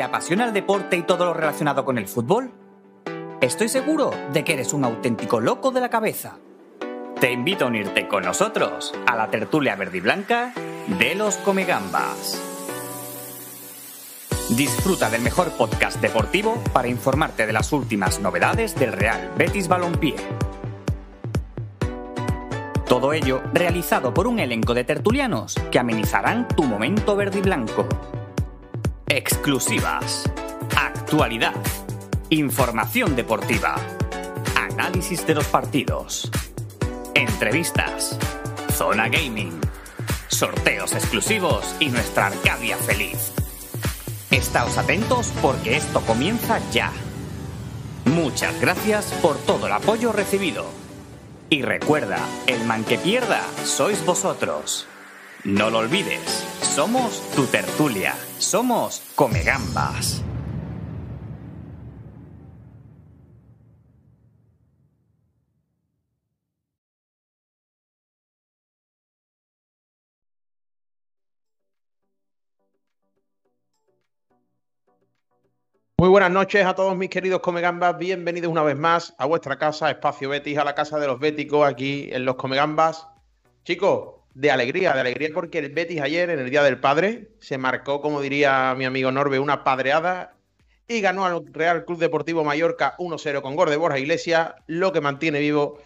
¿Te apasiona el deporte y todo lo relacionado con el fútbol? Estoy seguro de que eres un auténtico loco de la cabeza. Te invito a unirte con nosotros a la tertulia verde y de los Comegambas. Disfruta del mejor podcast deportivo para informarte de las últimas novedades del Real Betis Balompié. Todo ello realizado por un elenco de tertulianos que amenizarán tu momento verde y blanco. Exclusivas. Actualidad. Información deportiva. Análisis de los partidos. Entrevistas. Zona Gaming. Sorteos exclusivos y nuestra Arcadia feliz. Estaos atentos porque esto comienza ya. Muchas gracias por todo el apoyo recibido. Y recuerda, el man que pierda sois vosotros. No lo olvides, somos tu tertulia, somos Comegambas. Muy buenas noches a todos mis queridos Comegambas, bienvenidos una vez más a vuestra casa, Espacio Betis, a la casa de los béticos aquí en los Comegambas. Chicos, de alegría, de alegría porque el Betis ayer, en el Día del Padre, se marcó, como diría mi amigo Norbe, una padreada y ganó al Real Club Deportivo Mallorca 1-0 con gol de Borja Iglesias, lo que mantiene vivo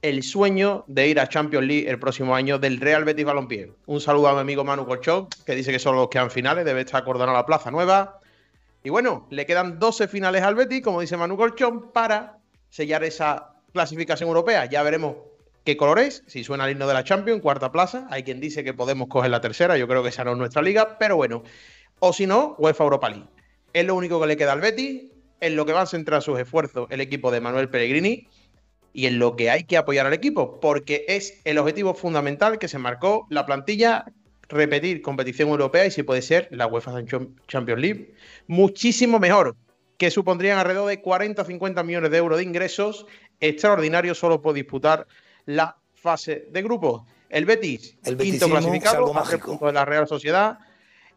el sueño de ir a Champions League el próximo año del Real Betis Balompié. Un saludo a mi amigo Manu Colchón, que dice que son los que han finales, debe estar acordando la plaza nueva. Y bueno, le quedan 12 finales al Betis, como dice Manu Colchón, para sellar esa clasificación europea. Ya veremos qué color es, si suena el himno de la Champions, cuarta plaza. Hay quien dice que podemos coger la tercera, yo creo que esa no es nuestra liga, pero bueno. O si no, UEFA Europa League. Es lo único que le queda al Betis, en lo que va a centrar sus esfuerzos el equipo de Manuel Pellegrini y en lo que hay que apoyar al equipo, porque es el objetivo fundamental que se marcó la plantilla repetir competición europea y si puede ser la UEFA Champions League. Muchísimo mejor, que supondrían alrededor de 40 o 50 millones de euros de ingresos extraordinarios solo por disputar la fase de grupos. El Betis, el quinto clasificado, a tres puntos de la Real Sociedad,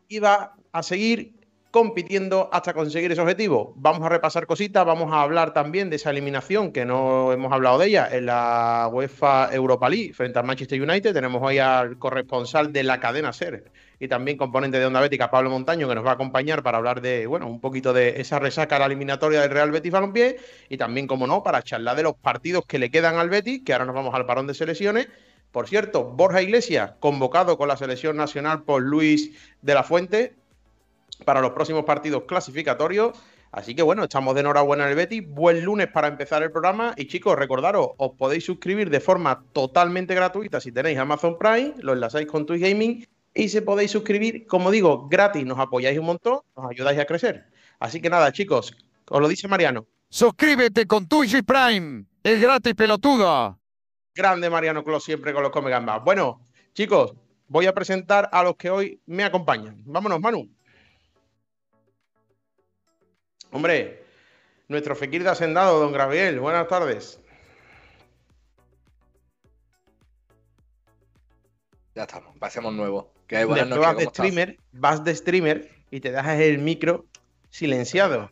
iba a seguir compitiendo hasta conseguir ese objetivo. Vamos a repasar cositas, vamos a hablar también de esa eliminación que no hemos hablado de ella en la UEFA Europa League frente al Manchester United. Tenemos hoy al corresponsal de la cadena SER y también componente de Onda Bética, Pablo Montaño, que nos va a acompañar para hablar de, bueno, un poquito de esa resaca a la eliminatoria del Real Betis Balompié y también, como no, para charlar de los partidos que le quedan al Betis, que ahora nos vamos al parón de selecciones. Por cierto, Borja Iglesias, convocado con la selección nacional por Luis de la Fuente, para los próximos partidos clasificatorios. Así que bueno, estamos de enhorabuena en el Betis. Buen lunes para empezar el programa. Y chicos, recordaros, os podéis suscribir de forma totalmente gratuita si tenéis Amazon Prime, lo enlazáis con Twitch Gaming y se podéis suscribir, como digo, gratis. Nos apoyáis un montón, nos ayudáis a crecer. Así que nada, chicos, os lo dice Mariano. Suscríbete con Twitch Prime. Es gratis, pelotuda. Grande Mariano Clos, siempre con los Come Gambas. Bueno, chicos, voy a presentar a los que hoy me acompañan. Vámonos, Manu. Hombre, nuestro Fekir de Hacendado, don Gabriel, buenas tardes. Ya estamos, pasemos nuevo. Que vas de streamer, vas de streamer y te dejas el micro silenciado.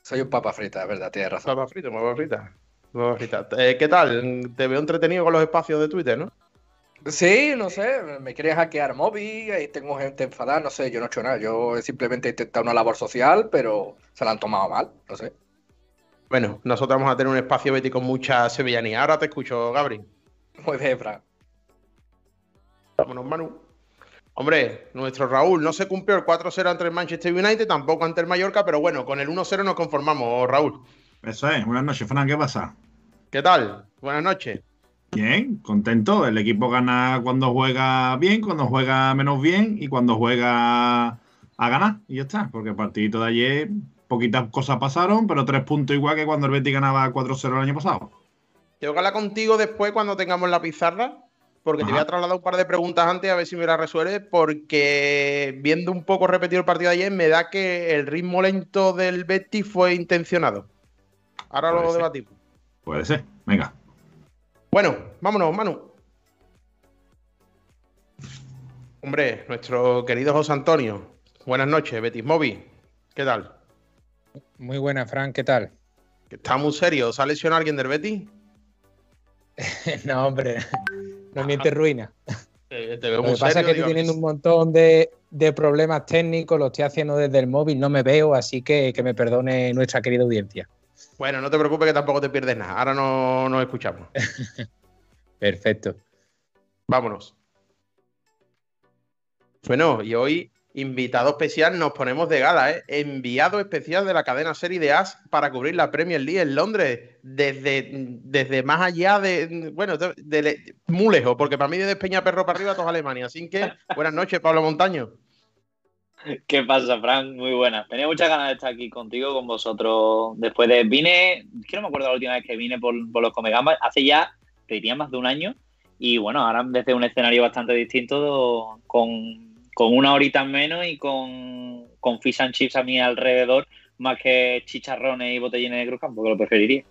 Soy un papa frita, es verdad, tienes razón. Papa frito, papa frita. Papa frita. Eh, ¿Qué tal? Te veo entretenido con los espacios de Twitter, ¿no? Sí, no sé, me quería hackear móvil, y tengo gente enfadada, no sé, yo no he hecho nada, yo he simplemente intentado una labor social, pero se la han tomado mal, no sé. Bueno, nosotros vamos a tener un espacio Betty con mucha sevillanía. Ahora te escucho, Gabri. Muy bien, Fran. Vámonos, Manu. Hombre, nuestro Raúl no se cumplió el 4-0 ante el Manchester United, tampoco ante el Mallorca, pero bueno, con el 1-0 nos conformamos, Raúl. Eso es. Buenas noches, Fran, ¿qué pasa? ¿Qué tal? Buenas noches. Bien, contento. El equipo gana cuando juega bien, cuando juega menos bien y cuando juega a ganar. Y ya está, porque el partido de ayer poquitas cosas pasaron, pero tres puntos igual que cuando el Betis ganaba 4-0 el año pasado. Tengo que hablar contigo después cuando tengamos la pizarra, porque te voy a trasladar un par de preguntas antes a ver si me las resuelve, porque viendo un poco repetido el partido de ayer, me da que el ritmo lento del Betis fue intencionado. Ahora lo debatimos. Puede ser, venga. Bueno, vámonos, Manu. Hombre, nuestro querido José Antonio. Buenas noches, Betis Movi. ¿Qué tal? Muy buena, Fran, ¿qué tal? Está muy serio. ¿Se ha lesionado alguien del Betty? no, hombre, no mientes ruina. Te, te veo Lo que pasa serio, es que estoy teniendo un montón de, de problemas técnicos, lo estoy haciendo desde el móvil, no me veo, así que que me perdone nuestra querida audiencia. Bueno, no te preocupes que tampoco te pierdes nada. Ahora no nos escuchamos. Perfecto. Vámonos. Bueno, y hoy, invitado especial, nos ponemos de gala, ¿eh? Enviado especial de la cadena serie de As para cubrir la Premier League en Londres, desde, desde más allá de. Bueno, de, de- muy lejos, porque para mí desde Peñaperro para arriba, toda Alemania. Así que, buenas noches, Pablo Montaño. ¿Qué pasa, Fran? Muy buenas. Tenía muchas ganas de estar aquí contigo, con vosotros. Después de. Vine. Que no me acuerdo la última vez que vine por, por los Comegambas. Hace ya, te más de un año. Y bueno, ahora desde un escenario bastante distinto, con, con una horita menos y con, con fish and chips a mi alrededor, más que chicharrones y botellines de Cruz Campo, que lo preferiría.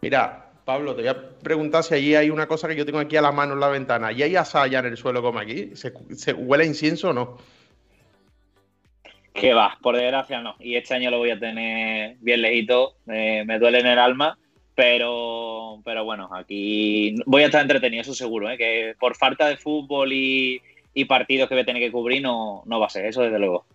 Mira, Pablo, te voy a preguntar si allí hay una cosa que yo tengo aquí a la mano en la ventana. ¿Y hay asada ya en el suelo como aquí? ¿Se, se huele a incienso o no? Que va, por desgracia no. Y este año lo voy a tener bien lejito. Me, me duele en el alma. Pero, pero bueno, aquí voy a estar entretenido, eso seguro. ¿eh? Que por falta de fútbol y, y partidos que voy a tener que cubrir, no, no va a ser eso, desde luego.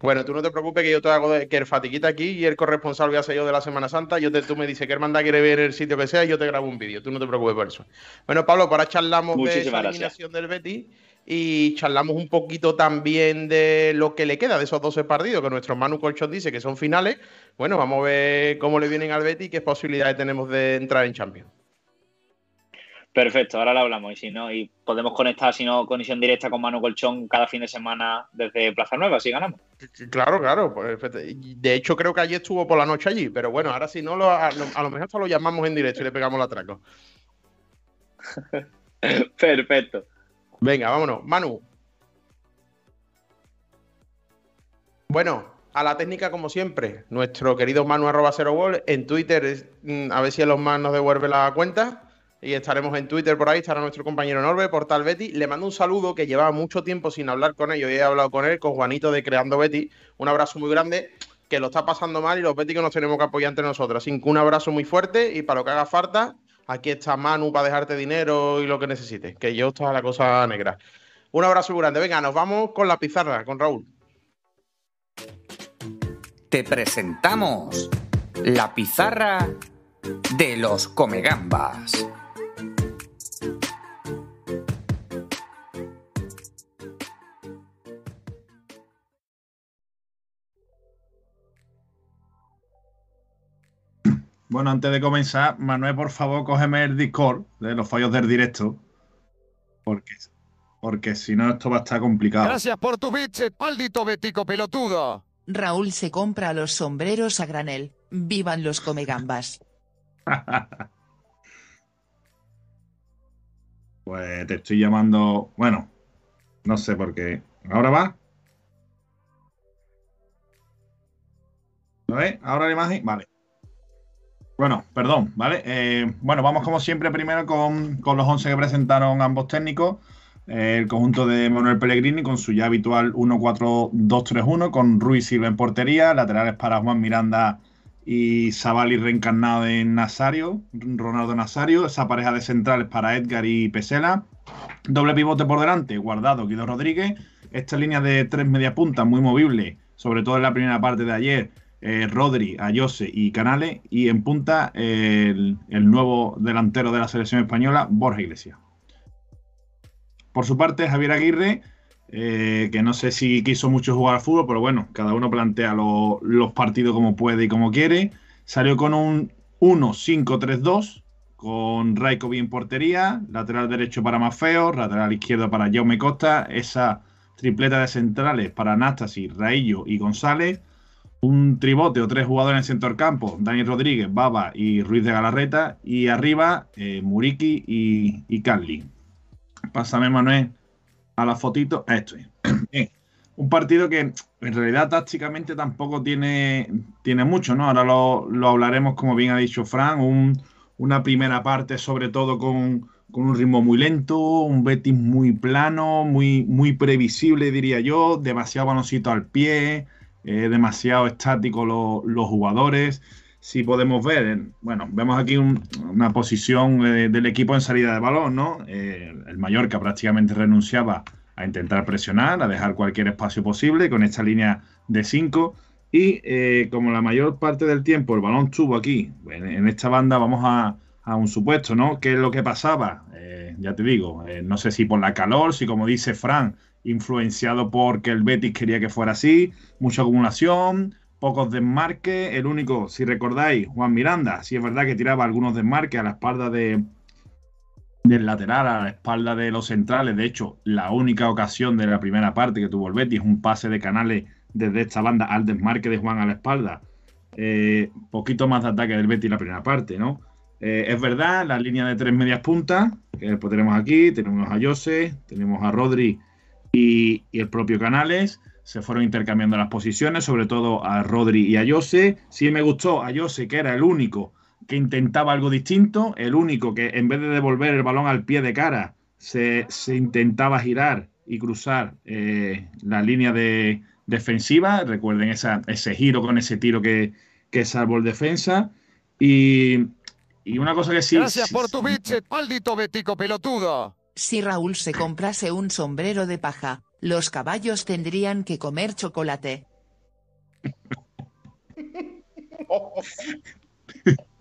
Bueno, tú no te preocupes que yo te hago de, que el fatiquita aquí y el corresponsal voy a ser yo de la Semana Santa. Yo te, tú me dices que hermandad quiere ver el sitio que sea y yo te grabo un vídeo. Tú no te preocupes por eso. Bueno, Pablo, para charlamos de esa Muchísimas gracias. eliminación del Betis y charlamos un poquito también de lo que le queda de esos 12 partidos que nuestro Manu Colchón dice que son finales. Bueno, vamos a ver cómo le vienen al Betis y qué posibilidades tenemos de entrar en Champions. Perfecto, ahora lo hablamos. Y si no, y podemos conectar, si no, conexión directa con Manu Colchón cada fin de semana desde Plaza Nueva, si ganamos. Claro, claro. pues, De hecho, creo que ayer estuvo por la noche allí, pero bueno, ahora si no, lo- a, lo- a lo mejor hasta lo llamamos en directo y le pegamos la atraco. Perfecto. Venga, vámonos. Manu. Bueno, a la técnica como siempre. Nuestro querido Manu arroba cero gol. En Twitter, es, mm, a ver si los más nos devuelve la cuenta. Y estaremos en Twitter por ahí. Estará nuestro compañero Norbe, Portal Betty. Le mando un saludo que llevaba mucho tiempo sin hablar con él. Hoy he hablado con él, con Juanito de Creando Betty. Un abrazo muy grande. Que lo está pasando mal y los béticos nos tenemos que apoyar entre nosotros. Así que un abrazo muy fuerte y para lo que haga falta, aquí está Manu para dejarte dinero y lo que necesites. Que yo está la cosa negra. Un abrazo muy grande. Venga, nos vamos con la pizarra, con Raúl. Te presentamos la pizarra de los Comegambas. Bueno, antes de comenzar, Manuel, por favor, cógeme el Discord de los fallos del directo. Porque, porque si no, esto va a estar complicado. Gracias por tu bits, maldito betico pelotudo. Raúl se compra los sombreros a granel. Vivan los comegambas. Pues te estoy llamando. Bueno, no sé por qué. ¿Ahora va? ¿Lo ves? ¿Ahora la imagen? Vale. Bueno, perdón, ¿vale? Eh, bueno, vamos como siempre primero con, con los 11 que presentaron ambos técnicos. Eh, el conjunto de Manuel Pellegrini con su ya habitual 1-4-2-3-1, con Ruiz Silva en portería, laterales para Juan Miranda y Savali reencarnado en Nazario, Ronaldo Nazario, esa pareja de centrales para Edgar y Pesela, doble pivote por delante, Guardado, Guido Rodríguez, esta línea de tres media puntas muy movible, sobre todo en la primera parte de ayer, eh, Rodri, Ayose y Canales, y en punta el, nuevo delantero de la selección española, Borja Iglesias. Por su parte, Javier Aguirre, eh, que no sé si quiso mucho jugar al fútbol, pero bueno, cada uno plantea lo- los partidos como puede y como quiere. Salió con un 1-5-3-2, con Raikovic en portería, lateral derecho para Mafeo, lateral izquierdo para Jaume Costa, esa tripleta de centrales para Nastasi, Raillo y González, un tribote o tres jugadores en el centro del campo, Dani Rodríguez, Baba y Ruiz de Galarreta, y arriba eh, Muriki y, y Carly. Pásame, Manuel, a la fotito. Esto es. Bien. Un partido que en realidad tácticamente tampoco tiene, tiene mucho, ¿no? Ahora lo, lo hablaremos, como bien ha dicho Fran, un- una primera parte sobre todo con, con un ritmo muy lento, un Betis muy plano, muy, muy previsible, diría yo, demasiado baloncito al pie, demasiado estáticos los, jugadores. Si podemos ver, bueno, vemos aquí un- una posición eh, del equipo en salida de balón, ¿no? Eh, el Mallorca prácticamente renunciaba a intentar presionar, a dejar cualquier espacio posible con esta línea de 5. Y eh, como la mayor parte del tiempo el balón estuvo aquí, en, esta banda, vamos a, un supuesto, ¿no? ¿Qué es lo que pasaba? Ya te digo, no sé si por la calor, si como dice Fran, influenciado porque el Betis quería que fuera así, mucha acumulación, pocos desmarques. El único, si recordáis, Juan Miranda, sí es verdad que tiraba algunos desmarques a la espalda de, del lateral, a la espalda de los centrales. De hecho, la única ocasión de la primera parte que tuvo el Betis, un pase de Canales desde esta banda al desmarque de Juan a la espalda. Eh, poquito más de ataque del Betis la primera parte, ¿no? Eh, es verdad, la línea de tres medias puntas, que después tenemos aquí, tenemos a Jose, tenemos a Rodri y, y el propio Canales. Se fueron intercambiando las posiciones, sobre todo a Rodri y a Jose. Sí me gustó a Jose, que era el único que intentaba algo distinto, el único que en vez de devolver el balón al pie de cara, se, se intentaba girar y cruzar eh, la línea de defensiva. Recuerden esa, ese giro con ese tiro que, que salvó el defensa. Y, y una cosa que sí. Gracias por tu biche, maldito Betico pelotudo. Si Raúl se comprase un sombrero de paja, los caballos tendrían que comer chocolate.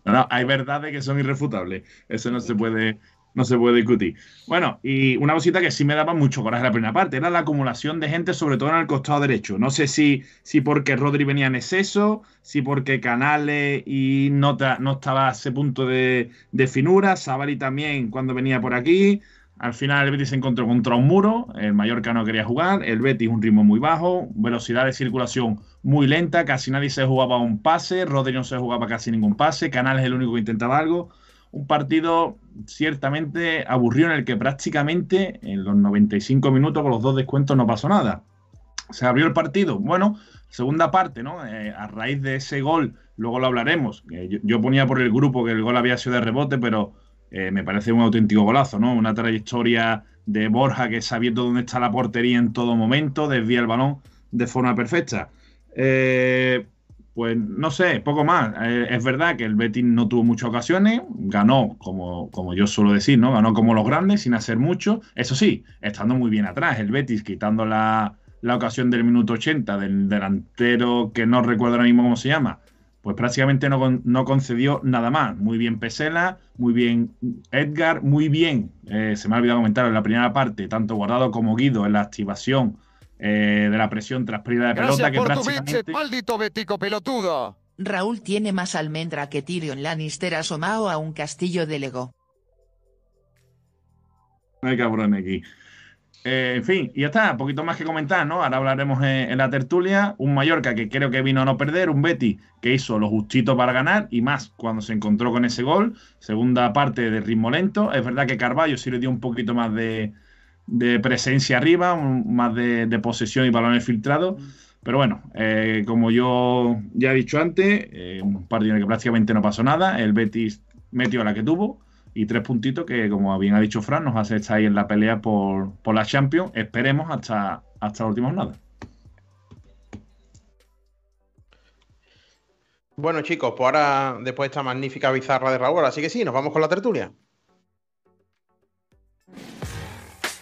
No, hay verdades que son irrefutables. Eso no se puede, no se puede discutir. Bueno, y una cosita que sí me daba mucho coraje la primera parte era la acumulación de gente, sobre todo en el costado derecho. No sé si, si porque Rodri venía en exceso, si porque Canales y no, no estaba a ese punto de, finura, Sabali también cuando venía por aquí. Al final el Betis se encontró contra un muro, el Mallorca no quería jugar, el Betis un ritmo muy bajo, velocidad de circulación muy lenta, casi nadie se jugaba un pase, Rodri no se jugaba casi ningún pase, Canales es el único que intentaba algo. Un partido ciertamente aburrido en el que prácticamente en los 95 minutos con los dos descuentos no pasó nada. Se abrió el partido. Bueno, segunda parte, ¿no? Eh, a raíz de ese gol, luego lo hablaremos. Eh, yo, yo ponía por el grupo que el gol había sido de rebote, pero eh, me parece un auténtico golazo, ¿no? Una trayectoria de Borja que sabiendo dónde está la portería en todo momento, desvía el balón de forma perfecta. Eh, pues no sé, poco más. Eh, es verdad que el Betis no tuvo muchas ocasiones, ganó, como, como yo suelo decir, ¿no? Ganó como los grandes, sin hacer mucho. Eso sí, estando muy bien atrás, el Betis quitando la, la ocasión del minuto 80 del delantero que no recuerdo ahora mismo cómo se llama, pues prácticamente no, no concedió nada más. Muy bien Pesela, muy bien Edgar, muy bien, eh, se me ha olvidado comentar en la primera parte, tanto Guardado como Guido en la activación eh, de la presión tras pérdida de pelota, Gracias que por tu biche, maldito Betico pelotudo. Raúl tiene más almendra que Tyrion Lannister asomado a un castillo de Lego. Hay cabrones aquí. Eh, en fin, y ya está, poquito más que comentar, ¿no? Ahora hablaremos en, la tertulia. Un Mallorca que creo que vino a no perder, un Betty que hizo lo justito para ganar y más cuando se encontró con ese gol. Segunda parte de ritmo lento. Es verdad que Carballo sí le dio un poquito más de, presencia arriba, más de, de posesión y balones filtrados. Pero bueno, eh, como yo ya he dicho antes, eh, un partido en el que prácticamente no pasó nada. El Betis metió la que tuvo y tres puntitos que, como bien ha dicho Fran, nos hace estar ahí en la pelea por, por la Champions. Esperemos hasta, hasta la última jornada. Bueno, chicos, pues ahora, después de esta magnífica bizarra de Raúl, así que sí, nos vamos con la tertulia.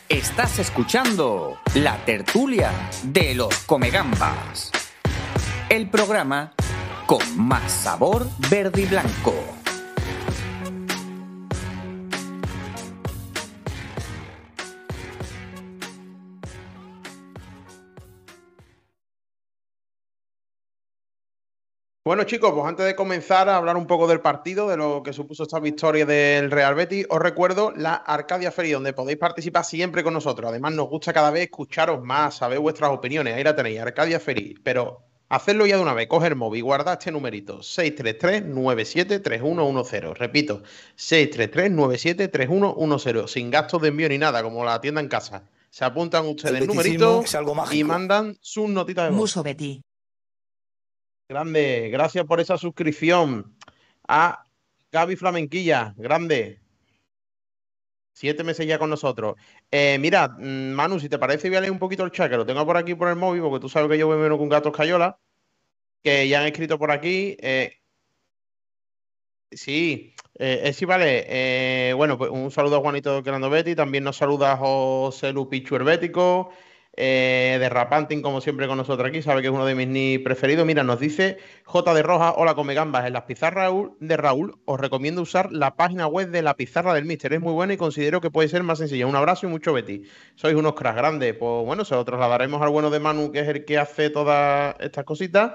Estás escuchando la tertulia de los Comegambas. El programa con más sabor verde y blanco. Bueno, chicos, pues antes de comenzar a hablar un poco del partido, de lo que supuso esta victoria del Real Betis, os recuerdo la Arcadia Feria, donde podéis participar siempre con nosotros. Además, nos gusta cada vez escucharos más, saber vuestras opiniones. Ahí la tenéis, Arcadia Feria. Pero hacedlo ya de una vez, coge el móvil, guarda este numerito, 633-973110. Repito, 633-973110, sin gastos de envío ni nada, como la tienda en casa. Se apuntan ustedes el numerito es algo y mandan sus notitas de voz. Muso Betty. Grande, gracias por esa suscripción. A Gaby Flamenquilla, grande. Siete meses ya con nosotros. Eh, mira, mm, Manu, si te parece, voy a leer un poquito el chat, que lo tengo por aquí por el móvil, porque tú sabes que yo me menos con gatos cayola. que ya han escrito por aquí. Eh, sí, eh, eh, sí, vale. Eh, bueno, pues un saludo a Juanito Grando Betty. También nos saluda José Lupichu Herbético. Eh, de Rapanting, como siempre con nosotros aquí, sabe que es uno de mis ni preferidos. Mira, nos dice J de Roja, hola come gambas. En las pizarras de Raúl os recomiendo usar la página web de la pizarra del Mister. Es muy buena y considero que puede ser más sencilla. Un abrazo y mucho Betty. Sois unos cracks grandes. Pues bueno, se lo trasladaremos al bueno de Manu, que es el que hace todas estas cositas.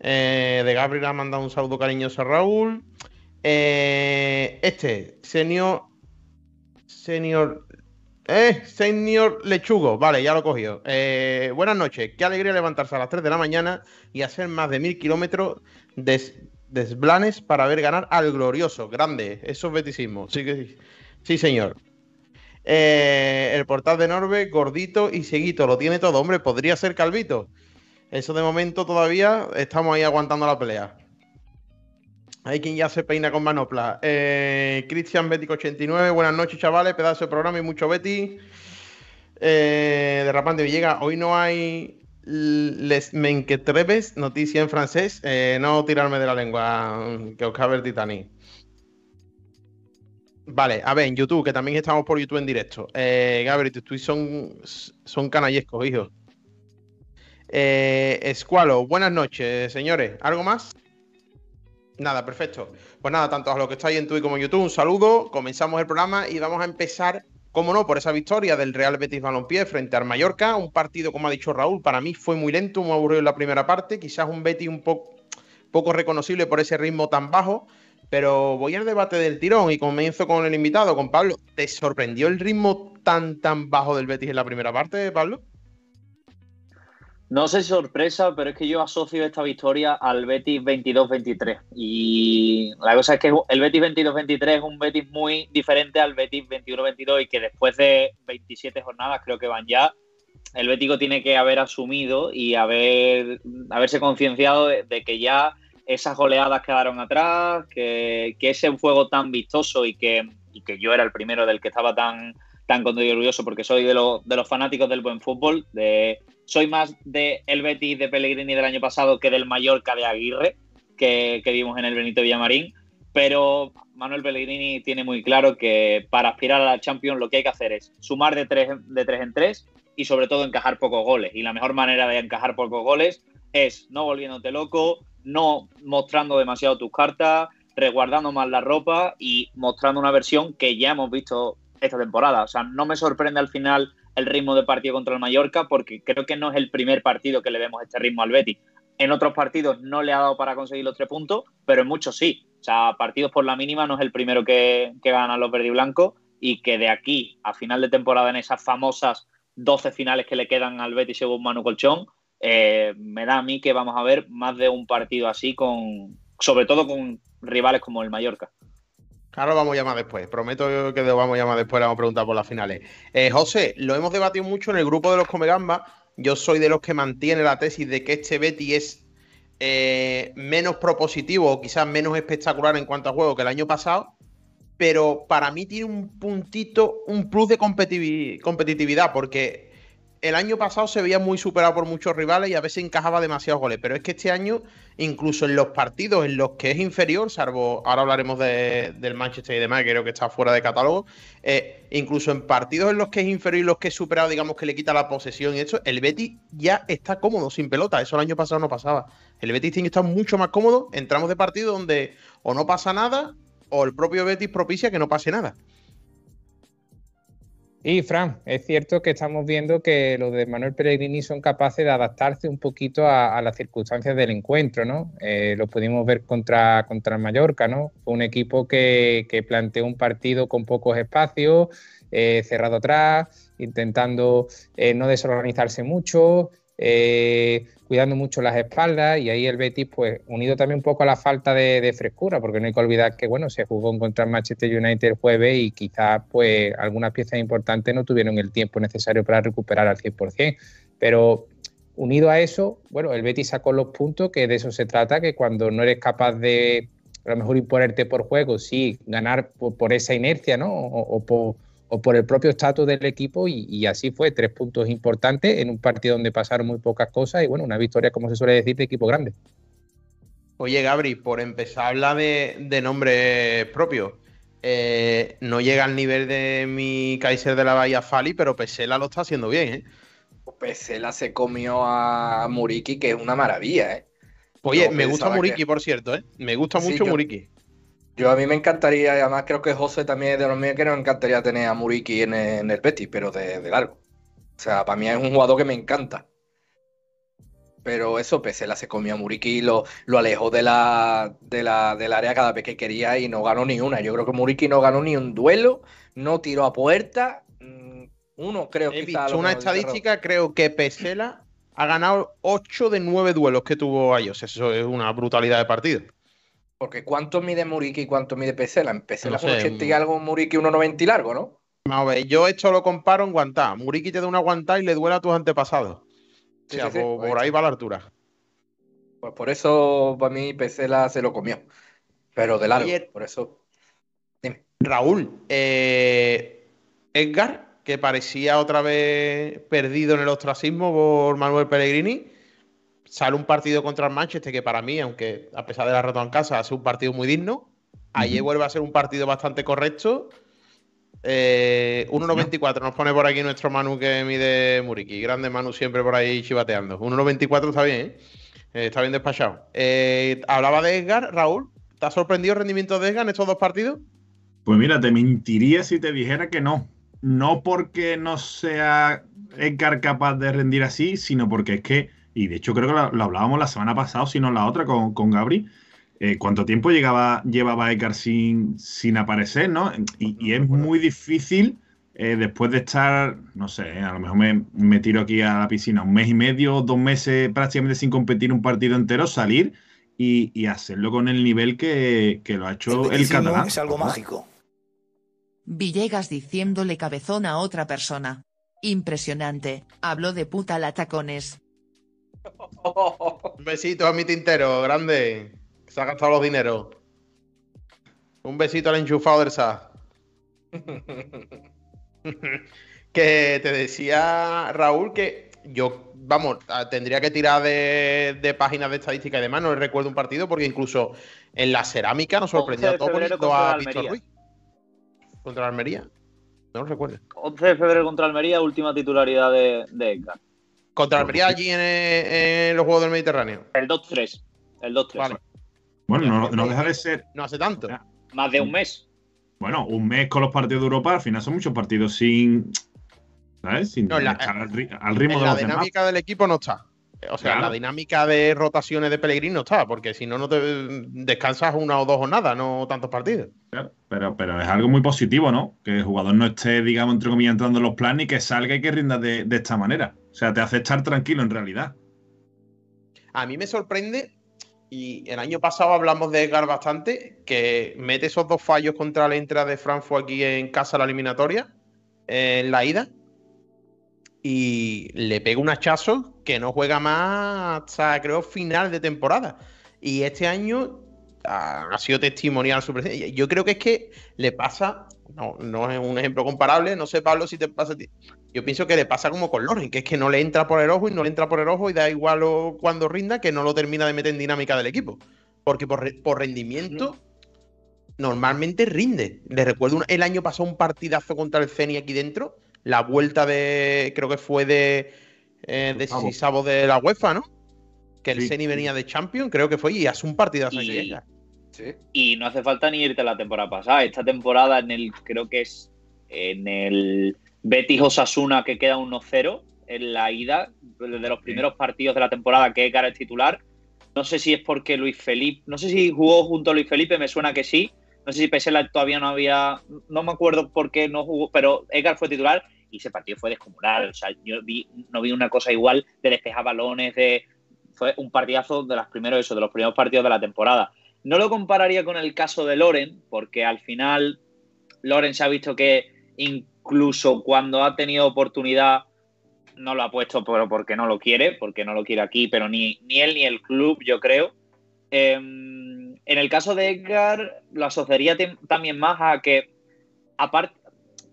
Eh, de Gabriel ha mandado un saludo cariñoso a Raúl. Eh, este, señor. Señor. Eh, señor Lechugo, vale, ya lo cogió. Eh, buenas noches, qué alegría levantarse a las 3 de la mañana y hacer más de mil kilómetros de desblanes para ver ganar al glorioso, grande, eso es betisismo, sí, sí, sí señor. Eh, el portal de Norbe, gordito y seguito, lo tiene todo, hombre, podría ser calvito. Eso de momento todavía estamos ahí aguantando la pelea. Hay quien ya se peina con manopla. Eh, Cristian Bético 89, buenas noches, chavales. Pedazo de programa y mucho Betty. Eh, Derrapante Villegas, hoy no hay Les Menquetreves, noticia en francés. Eh, no tirarme de la lengua, que os cabe el Titanic. Vale, a ver, en YouTube, que también estamos por YouTube en directo. Eh, Gabriel, tus tweets son, son canallescos, hijo. Eh, Escualo, buenas noches, señores. ¿Algo más? Nada, perfecto. Pues nada, tanto a los que estáis en Twitch como en YouTube, un saludo. Comenzamos el programa y vamos a empezar, como no, por esa victoria del Real Betis Balompié frente al Mallorca. Un partido, como ha dicho Raúl, para mí fue muy lento, muy aburrido en la primera parte. Quizás un Betis un poco, poco reconocible por ese ritmo tan bajo. Pero voy al debate del tirón y comienzo con el invitado, con Pablo. ¿Te sorprendió el ritmo tan, tan bajo del Betis en la primera parte, Pablo? No sé sorpresa, pero es que yo asocio esta victoria al Betis 22-23. Y la cosa es que el Betis 22-23 es un Betis muy diferente al Betis 21-22 y que después de 27 jornadas, creo que van ya, el Bético tiene que haber asumido y haber, haberse concienciado de, que ya esas goleadas quedaron atrás, que, que ese juego tan vistoso y que, y que yo era el primero del que estaba tan tan contento y orgulloso porque soy de, lo, de los fanáticos del buen fútbol. De, soy más de el Betis de Pellegrini del año pasado que del Mallorca de Aguirre que, que vimos en el Benito Villamarín. Pero Manuel Pellegrini tiene muy claro que para aspirar a la Champions lo que hay que hacer es sumar de tres, de tres en tres y sobre todo encajar pocos goles. Y la mejor manera de encajar pocos goles es no volviéndote loco, no mostrando demasiado tus cartas, resguardando más la ropa y mostrando una versión que ya hemos visto esta temporada. O sea, no me sorprende al final el ritmo de partido contra el Mallorca porque creo que no es el primer partido que le vemos este ritmo al Betis. En otros partidos no le ha dado para conseguir los tres puntos, pero en muchos sí. O sea, partidos por la mínima no es el primero que, ganan los verde y blancos y que de aquí a final de temporada en esas famosas 12 finales que le quedan al Betis según Manu Colchón, eh, me da a mí que vamos a ver más de un partido así con, sobre todo con rivales como el Mallorca. Ahora lo vamos a llamar después. Prometo que lo vamos a llamar después. Vamos a preguntar por las finales. Eh, José, lo hemos debatido mucho en el grupo de los Comegamba. Yo soy de los que mantiene la tesis de que este Betty es eh, menos propositivo o quizás menos espectacular en cuanto a juego que el año pasado. Pero para mí tiene un puntito, un plus de competitividad, porque el año pasado se veía muy superado por muchos rivales y a veces encajaba demasiados goles. Pero es que este año, incluso en los partidos en los que es inferior, salvo ahora hablaremos de, del Manchester y demás, que creo que está fuera de catálogo, eh, incluso en partidos en los que es inferior y los que es superado, digamos que le quita la posesión y eso, el Betis ya está cómodo sin pelota. Eso el año pasado no pasaba. El Betis tiene que estar mucho más cómodo en tramos de partido donde o no pasa nada o el propio Betis propicia que no pase nada. Y Fran, es cierto que estamos viendo que los de Manuel Pellegrini son capaces de adaptarse un poquito a, las circunstancias del encuentro, ¿no? Eh, lo pudimos ver contra, contra el Mallorca, ¿no? Fue un equipo que, que planteó un partido con pocos espacios, eh, cerrado atrás, intentando eh, no desorganizarse mucho, eh, cuidando mucho las espaldas y ahí el Betis, pues unido también un poco a la falta de, frescura, porque no hay que olvidar que, bueno, se jugó contra el Manchester United el jueves y quizás, pues, algunas piezas importantes no tuvieron el tiempo necesario para recuperar al 100%, pero unido a eso, bueno, el Betis sacó los puntos, que de eso se trata, que cuando no eres capaz de, a lo mejor, imponerte por juego, sí, ganar por, esa inercia, ¿no? O por o por el propio estatus del equipo y, y, así fue, tres puntos importantes en un partido donde pasaron muy pocas cosas y bueno, una victoria, como se suele decir, de equipo grande. Oye, Gabri, por empezar hablar de, de nombres propios. Eh, no llega al nivel de mi Kaiser de la Bahía Fali, pero Pesela lo está haciendo bien, ¿eh? Pesela se comió a Muriki, que es una maravilla, ¿eh? Oye, Yo me gusta Muriki, que- por cierto, ¿eh? Me gusta Sí, mucho yo- Muriki. Yo a mí me encantaría, y además creo que José también es de los míos, que nos encantaría tener a Muriki en, el- en el Betis, pero de, de largo. O sea, para mí es un jugador que me encanta. Pero eso, Pesela se comió a Muriki y lo, lo alejó de la, de la, del área cada vez que quería y no ganó ni una. Yo creo que Muriki no ganó ni un duelo, no tiró a puerta. mm, Uno creo lo una estadística, creo que Pesela ha ganado 8 de 9 duelos que tuvo a ellos. Eso es una brutalidad de partido. Porque ¿cuánto mide Muriki y cuánto mide Pesela? En Pesela No es un sé, 80 y mm. algo, Muriki 1,90 y largo, ¿no? Vamos a ver, yo esto lo comparo en guantá. Muriki te da una guantá y le duele a tus antepasados. O sea, sí, sí, por, ahí por ahí va la altura. Pues por eso para mí Pesela se lo comió. Pero de largo, Oye, por eso. Dime. Raúl, eh, Edgar, que parecía otra vez perdido en el ostracismo por Manuel Pellegrini, sale un partido contra el Manchester que para mí, aunque a pesar de la rota en casa, ha sido un partido muy digno. Ayer vuelve a ser un partido bastante correcto. Eh, 1.94 nos pone por aquí nuestro Manu que mide Muriki. Grande Manu siempre por ahí chivateando. 1.94 está bien, ¿eh? Eh, está bien despachado. Eh, hablaba de Edgar, Raúl. ¿Te ha sorprendido el rendimiento de Edgar en estos dos partidos? Pues mira, te mentiría si te dijera que no. No porque no sea Edgar capaz de rendir así, sino porque es que, y de hecho creo que lo, lo hablábamos la semana pasada, si no la otra, con, con Gabri, eh, cuánto tiempo llegaba, llevaba Edgar sin, sin aparecer, ¿no? Y, y es muy difícil eh, después de estar, no sé, eh, a lo mejor me, me tiro aquí a la piscina un mes y medio, dos meses prácticamente sin competir un partido entero, salir y, y hacerlo con el nivel que, que lo ha hecho el, betisismo catalán. es algo mágico. Villegas diciéndole cabezón a otra persona. Impresionante, habló de puta la tacones. Un besito a mi tintero, grande. Que se ha gastado los dineros. Un besito al enchufado del SAS. que te decía Raúl que yo, vamos, a- tendría que tirar de, de páginas de estadística y demás. No recuerdo un partido porque incluso en la cerámica nos 11 sorprendió a todos febrero poniendo a Víctor. Ruiz. Contra Almería. No lo recuerdo. 11 de febrero contra Almería, última titularidad de, de Edgar. Contra Almería allí en, en los Juegos del Mediterráneo. El 2-3. El 2-3. Vale. Bueno, no, no deja de ser. No hace tanto. Más de un mes. Bueno, un mes con los partidos de Europa, al final son muchos partidos sin. ¿Sabes? Sin No, la- estar al, al ritmo en de la los demás. dinámica del equipo no está. O sea, Claro. la dinámica de rotaciones de Pellegrini no está, porque si no, no te descansas una o dos jornadas, no tantos partidos. Claro, pero, pero es algo muy positivo, ¿no? Que el jugador no esté, digamos, entre comillas, entrando en los planes y que salga y que rinda de, de esta manera. O sea, te hace estar tranquilo en realidad. A mí me sorprende, y el año pasado hablamos de Edgar bastante, que mete esos dos fallos contra la entrada de Frankfurt aquí en casa la eliminatoria, en la ida, y le pega un hachazo que no juega más hasta, creo, final de temporada. Y este año ha, ha sido testimonial su presencia. Yo creo que es que le pasa, no, no es un ejemplo comparable, no sé, Pablo, si te pasa a ti. Yo pienso que le pasa como con Loren, que es que no le entra por el ojo y no le entra por el ojo y da igual lo- cuando rinda que no lo termina de meter en dinámica del equipo. Porque por, re- por rendimiento normalmente rinde. Le recuerdo el año pasado un partidazo contra el Ceni aquí dentro, la vuelta de, creo que fue de, eh, de. Sisabo de la UEFA, ¿no? Que el Sí, Ceni sí. venía de Champions, creo que fue, y hace un partidazo Y- aquí ella. Sí. Y no hace falta ni irte la temporada pasada. Esta temporada en el, creo que es en el Betis Osasuna que queda 1-0 en la ida, de los primeros partidos de la temporada que Edgar es titular. No sé si es porque Luis Felipe, no sé si jugó junto a Luis Felipe, me suena que sí. No sé si Pesela todavía no había, no me acuerdo por qué no jugó, pero Edgar fue titular y ese partido fue descomunal. O sea, yo no vi una cosa igual de despejar balones, de fue un partidazo de los primeros, eso, de los primeros partidos de la temporada. No lo compararía con el caso de Loren, porque al final Loren se ha visto que incluso cuando ha tenido oportunidad no lo ha puesto pero porque no lo quiere, porque no lo quiere aquí, pero ni, ni él ni el club, yo creo. Eh, en el caso de Edgar, lo asociaría también más a que, aparte,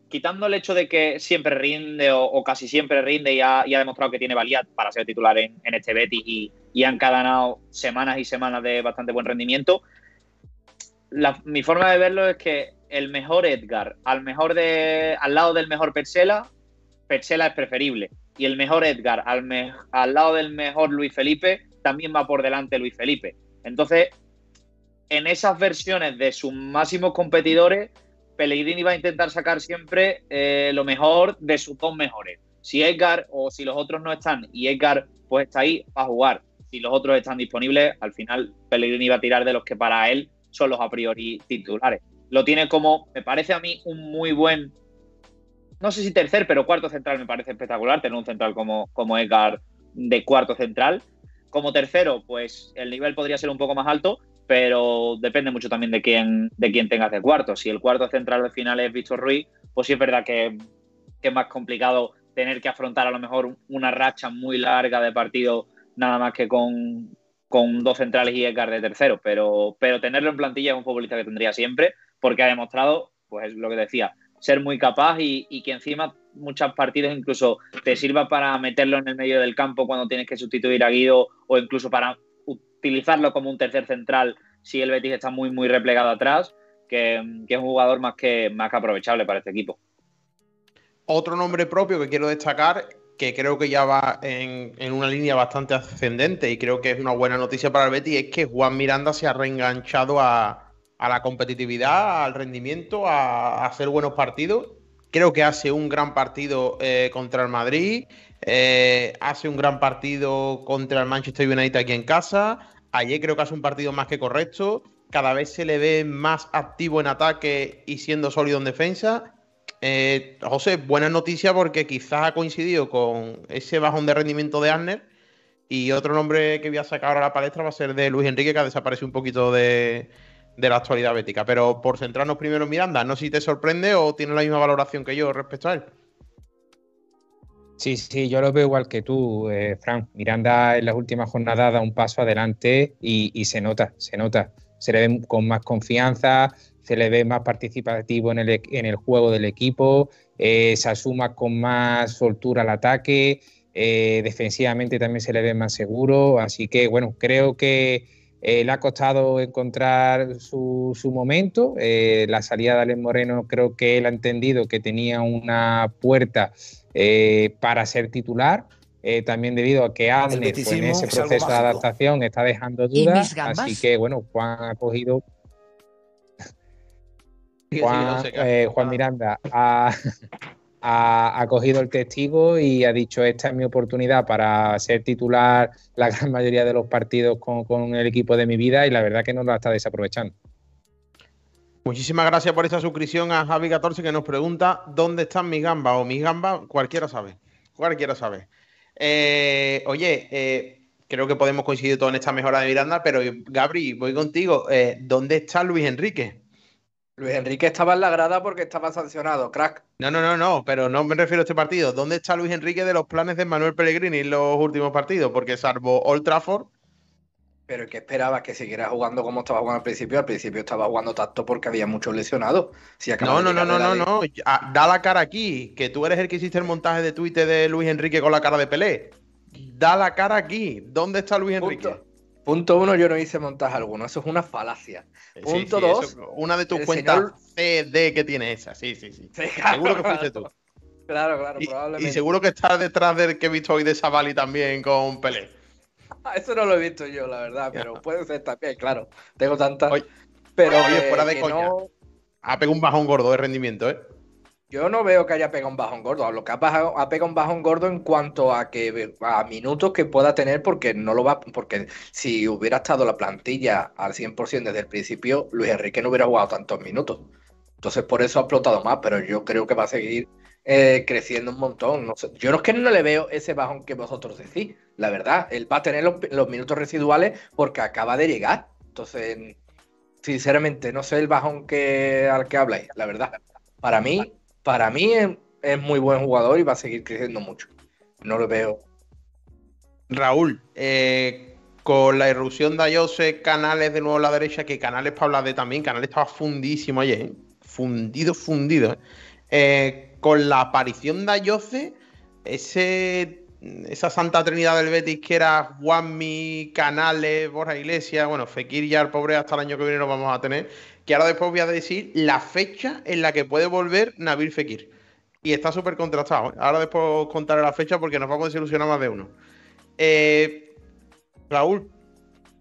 quitando el hecho de que siempre rinde o, casi siempre rinde y ha, demostrado que tiene valía para ser titular en, este Betis y, han ganado semanas y semanas de bastante buen rendimiento. mi forma de verlo es que el mejor Edgar al mejor de al lado del mejor Persela, Persela es preferible. Y el mejor Edgar al, al lado del mejor Luis Felipe también va por delante Luis Felipe. Entonces, en esas versiones de sus máximos competidores, Pellegrini va a intentar sacar siempre eh, lo mejor de sus dos mejores. Si Edgar o si los otros no están y Edgar pues está ahí a jugar, si los otros están disponibles, al final Pellegrini va a tirar de los que para él son los a priori titulares. Lo tiene como, me parece a mí, un muy buen, no sé si tercer, pero cuarto central me parece espectacular, tener un central como, como Edgar de cuarto central. Como tercero, pues el nivel podría ser un poco más alto, pero depende mucho también de quién, de quién tengas de cuarto. Si el cuarto central al final es Víctor Ruiz, pues sí es verdad que, es más complicado tener que afrontar a lo mejor una racha muy larga de partido nada más que con, dos centrales y Edgar de tercero, pero, pero tenerlo en plantilla es un futbolista que tendría siempre, porque ha demostrado, pues es lo que decía, ser muy capaz y, y, que encima muchos partidos incluso te sirva para meterlo en el medio del campo cuando tienes que sustituir a Guido o incluso para utilizarlo como un tercer central si el Betis está muy, muy replegado atrás, que, es un jugador más que, más que aprovechable para este equipo. Otro nombre propio que quiero destacar, que creo que ya va en, una línea bastante ascendente y creo que es una buena noticia para el Betis, es que Juan Miranda se ha reenganchado a, la competitividad, al rendimiento, a, hacer buenos partidos. Creo que hace un gran partido eh, contra el Madrid, eh, hace un gran partido contra el Manchester United aquí en casa. Ayer creo que hace un partido más que correcto. Cada vez se le ve más activo en ataque y siendo sólido en defensa. Eh, José, buena noticia porque quizás ha coincidido con ese bajón de rendimiento de Arner. Y otro nombre que voy a sacar ahora a la palestra va a ser de Luis Enrique, que ha desaparecido un poquito de, de la actualidad bética. Pero por centrarnos primero en Miranda, no sé si te sorprende o tiene la misma valoración que yo respecto a él. Sí, sí, yo lo veo igual que tú, eh, Frank. Miranda en las últimas jornadas da un paso adelante y, se nota, se nota. Se le ve con más confianza, se le ve más participativo en el, en el juego del equipo, eh, se asuma con más soltura al ataque, eh, defensivamente también se le ve más seguro. Así que, bueno, creo que le ha costado encontrar su, su momento. la salida de Alex Moreno creo que él ha entendido que tenía una puerta eh, para ser titular. Eh, también debido a que Adler pues, en ese proceso de adaptación está dejando dudas. Así que bueno, Juan ha cogido. Juan, eh, Miranda ha, ha, cogido el testigo y ha dicho esta es mi oportunidad para ser titular la gran mayoría de los partidos con, con el equipo de mi vida y la verdad que no lo está desaprovechando. Muchísimas gracias por esta suscripción a Javi14 que nos pregunta dónde están mis gambas o mis gambas, cualquiera sabe, cualquiera sabe. Eh, oye, eh, creo que podemos coincidir todo en esta mejora de Miranda, pero Gabri, voy contigo. Eh, ¿Dónde está Luis Enrique? Luis Enrique estaba en la grada porque estaba sancionado, crack. No, no, no, no, pero no me refiero a este partido. ¿Dónde está Luis Enrique de los planes de Manuel Pellegrini en los últimos partidos? Porque salvo Old Trafford, pero ¿qué esperabas? ¿Que siguiera jugando como estaba jugando al principio? Al principio estaba jugando tanto porque había muchos lesionados. no, no, no, no, no, no. Da la cara aquí, que tú eres el que hiciste el montaje de Twitter de Luis Enrique con la cara de Pelé. Da la cara aquí. ¿Dónde está Luis Enrique? Punto, uno, yo no hice montaje alguno. Eso es una falacia. Punto dos. una de tus cuentas CD que tiene esa. Sí, sí, sí. seguro que fuiste tú. Claro, claro, probablemente. Y seguro que estás detrás del que he visto hoy de Savali también con Pelé. Eso no lo he visto yo, la verdad, pero puede ser también, claro. Tengo tantas. pero oye, fuera de coña. Ha pegado un bajón gordo de rendimiento, ¿eh? Yo no veo que haya pegado un bajón gordo. Lo que ha, pegado un bajón gordo en cuanto a que a minutos que pueda tener, porque no lo va, porque si hubiera estado la plantilla al 100% desde el principio, Luis Enrique no hubiera jugado tantos minutos. Entonces por eso ha explotado más, pero yo creo que va a seguir eh, creciendo un montón. No sé. Yo no es que no le veo ese bajón que vosotros decís, la verdad. Él va a tener los, minutos residuales porque acaba de llegar. Entonces, sinceramente, no sé el bajón que, al que habláis, la verdad. Para mí, para mí es, muy buen jugador y va a seguir creciendo mucho. No lo veo. Raúl, eh, con la irrupción de Ayose, Canales de nuevo a la derecha, que Canales para hablar de también, Canales estaba fundísimo ayer, ¿eh? fundido, fundido. Eh, con la aparición de Ayose, ese esa santa trinidad del Betis que era Juanmi, Canales, Borja Iglesias, bueno, Fekir ya el pobre hasta el año que viene lo vamos a tener, que ahora después voy a decir la fecha en la que puede volver Nabil Fekir. Y está súper contrastado. ¿eh? Ahora después os contaré la fecha porque nos vamos a desilusionar más de uno. Eh, Raúl,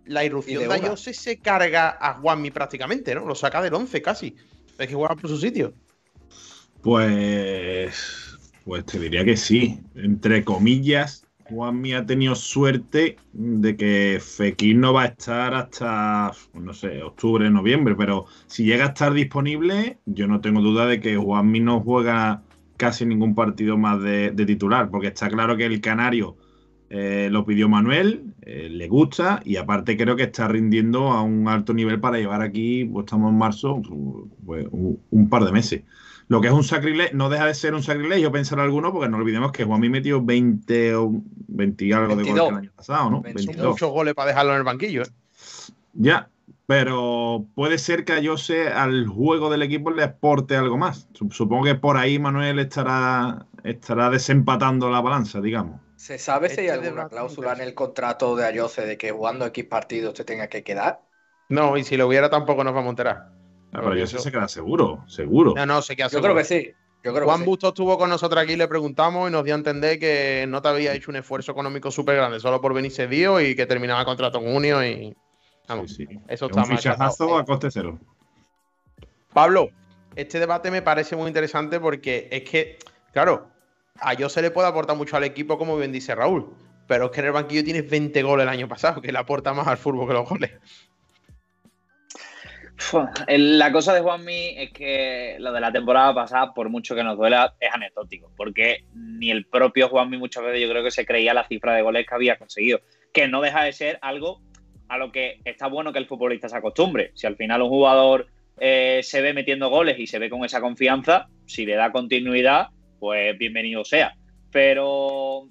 la irrupción de, de. Ayose se carga a Juanmi prácticamente, ¿no? Lo saca del 11 casi. Es que juega por su sitio. Pues, pues te diría que sí. Entre comillas, Juanmi ha tenido suerte de que Fekir no va a estar hasta, no sé, octubre, noviembre, pero si llega a estar disponible, yo no tengo duda de que Juanmi no juega casi ningún partido más de, titular, porque está claro que el Canario eh, lo pidió Manuel, eh, le gusta y aparte creo que está rindiendo a un alto nivel para llevar aquí, pues estamos en marzo, pues, un par de meses. Lo que es un sacrilegio, no deja de ser un sacrilegio pensar alguno, porque no olvidemos que Juanmi metió 20 o 20 y algo de goles 22. el año pasado, ¿no? 22. 22. Muchos goles para dejarlo en el banquillo. ¿eh? Ya, pero puede ser que a Jose al juego del equipo le aporte algo más. Sup- Supongo que por ahí Manuel estará, estará desempatando la balanza, digamos. ¿Se sabe si hay Este alguna cláusula en el contrato de Ayose de que jugando X partidos te tenga que quedar? No, y si lo hubiera tampoco nos vamos a enterar. Ah, pero Jose eso- se queda seguro, seguro. No, no, sé qué hace. Yo creo que sí. Yo creo Juan que sí. Bustos estuvo con nosotros aquí, le preguntamos y nos dio a entender que no te había hecho un esfuerzo económico súper grande solo por venir cedido y que terminaba el contrato con Unio y. Vamos, Sí, sí. eso Es está un más fichajazo a coste cero. Pablo, este debate me parece muy interesante porque es que, claro, a yo se le puede aportar mucho al equipo, como bien dice Raúl, pero es que en el banquillo tienes 20 goles el año pasado, que le aporta más al fútbol que los goles. La cosa de Juanmi es que lo de la temporada pasada, por mucho que nos duela, es anecdótico, porque ni el propio Juanmi muchas veces yo creo que se creía la cifra de goles que había conseguido, que no deja de ser algo a lo que está bueno que el futbolista se acostumbre. Si al final un jugador eh, se ve metiendo goles y se ve con esa confianza, si le da continuidad, pues bienvenido sea. Pero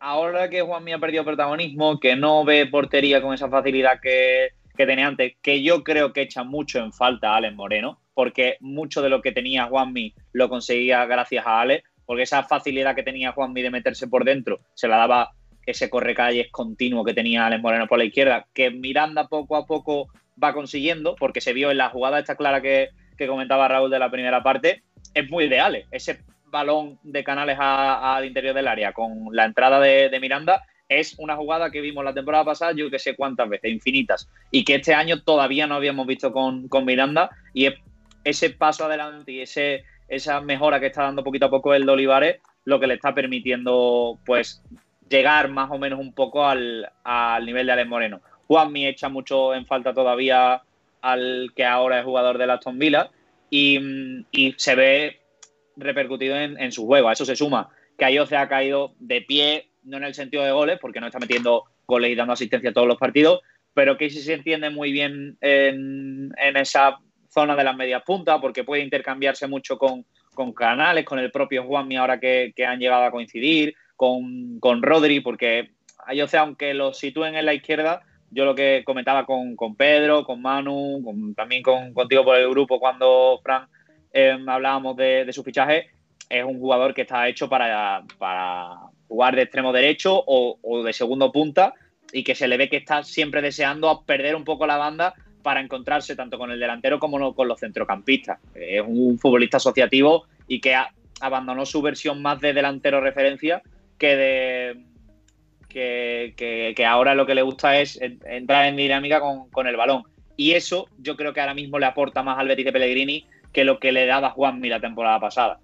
ahora que Juanmi ha perdido protagonismo, que no ve portería con esa facilidad que, que tenía antes, que yo creo que echa mucho en falta a Alex Moreno, porque mucho de lo que tenía Juanmi lo conseguía gracias a Alex, porque esa facilidad que tenía Juanmi de meterse por dentro se la daba ese correcalles continuo que tenía Alex Moreno por la izquierda, que Miranda poco a poco va consiguiendo, porque se vio en la jugada esta clara que, que comentaba Raúl de la primera parte, es muy ideal. Ese balón de Canales al interior del área con la entrada de, de Miranda es una jugada que vimos la temporada pasada, yo que sé cuántas veces, infinitas, y que este año todavía no habíamos visto con, con Miranda, y es ese paso adelante y ese, esa mejora que está dando poquito a poco el de Olivares, lo que le está permitiendo, pues, llegar más o menos un poco al, al nivel de Alex Moreno. Juanmi echa mucho en falta todavía al que ahora es jugador del Aston Villa y, y se ve repercutido en, en su juego. A eso se suma que Ayoce ha caído de pie, no en el sentido de goles, porque no está metiendo goles y dando asistencia a todos los partidos, pero que sí se entiende muy bien en, esa zona de las medias puntas, porque puede intercambiarse mucho con, con Canales, con el propio Juanmi ahora que, que han llegado a coincidir, con, con Rodri, porque Ayoce, aunque lo sitúen en la izquierda, yo lo que comentaba con, con Pedro, con Manu, con- también con, contigo por el grupo cuando, Fran, eh, hablábamos de, de su fichaje, es un jugador que está hecho para, para jugar de extremo derecho o, de segundo punta y que se le ve que está siempre deseando a perder un poco la banda para encontrarse tanto con el delantero como con los centrocampistas. Es un futbolista asociativo y que ha- abandonó su versión más de delantero referencia que de que, que- que ahora lo que le gusta es en- entrar en dinámica con, con el balón. Y eso yo creo que ahora mismo le aporta más al Betis de Pellegrini que lo que le daba Juanmi la temporada pasada.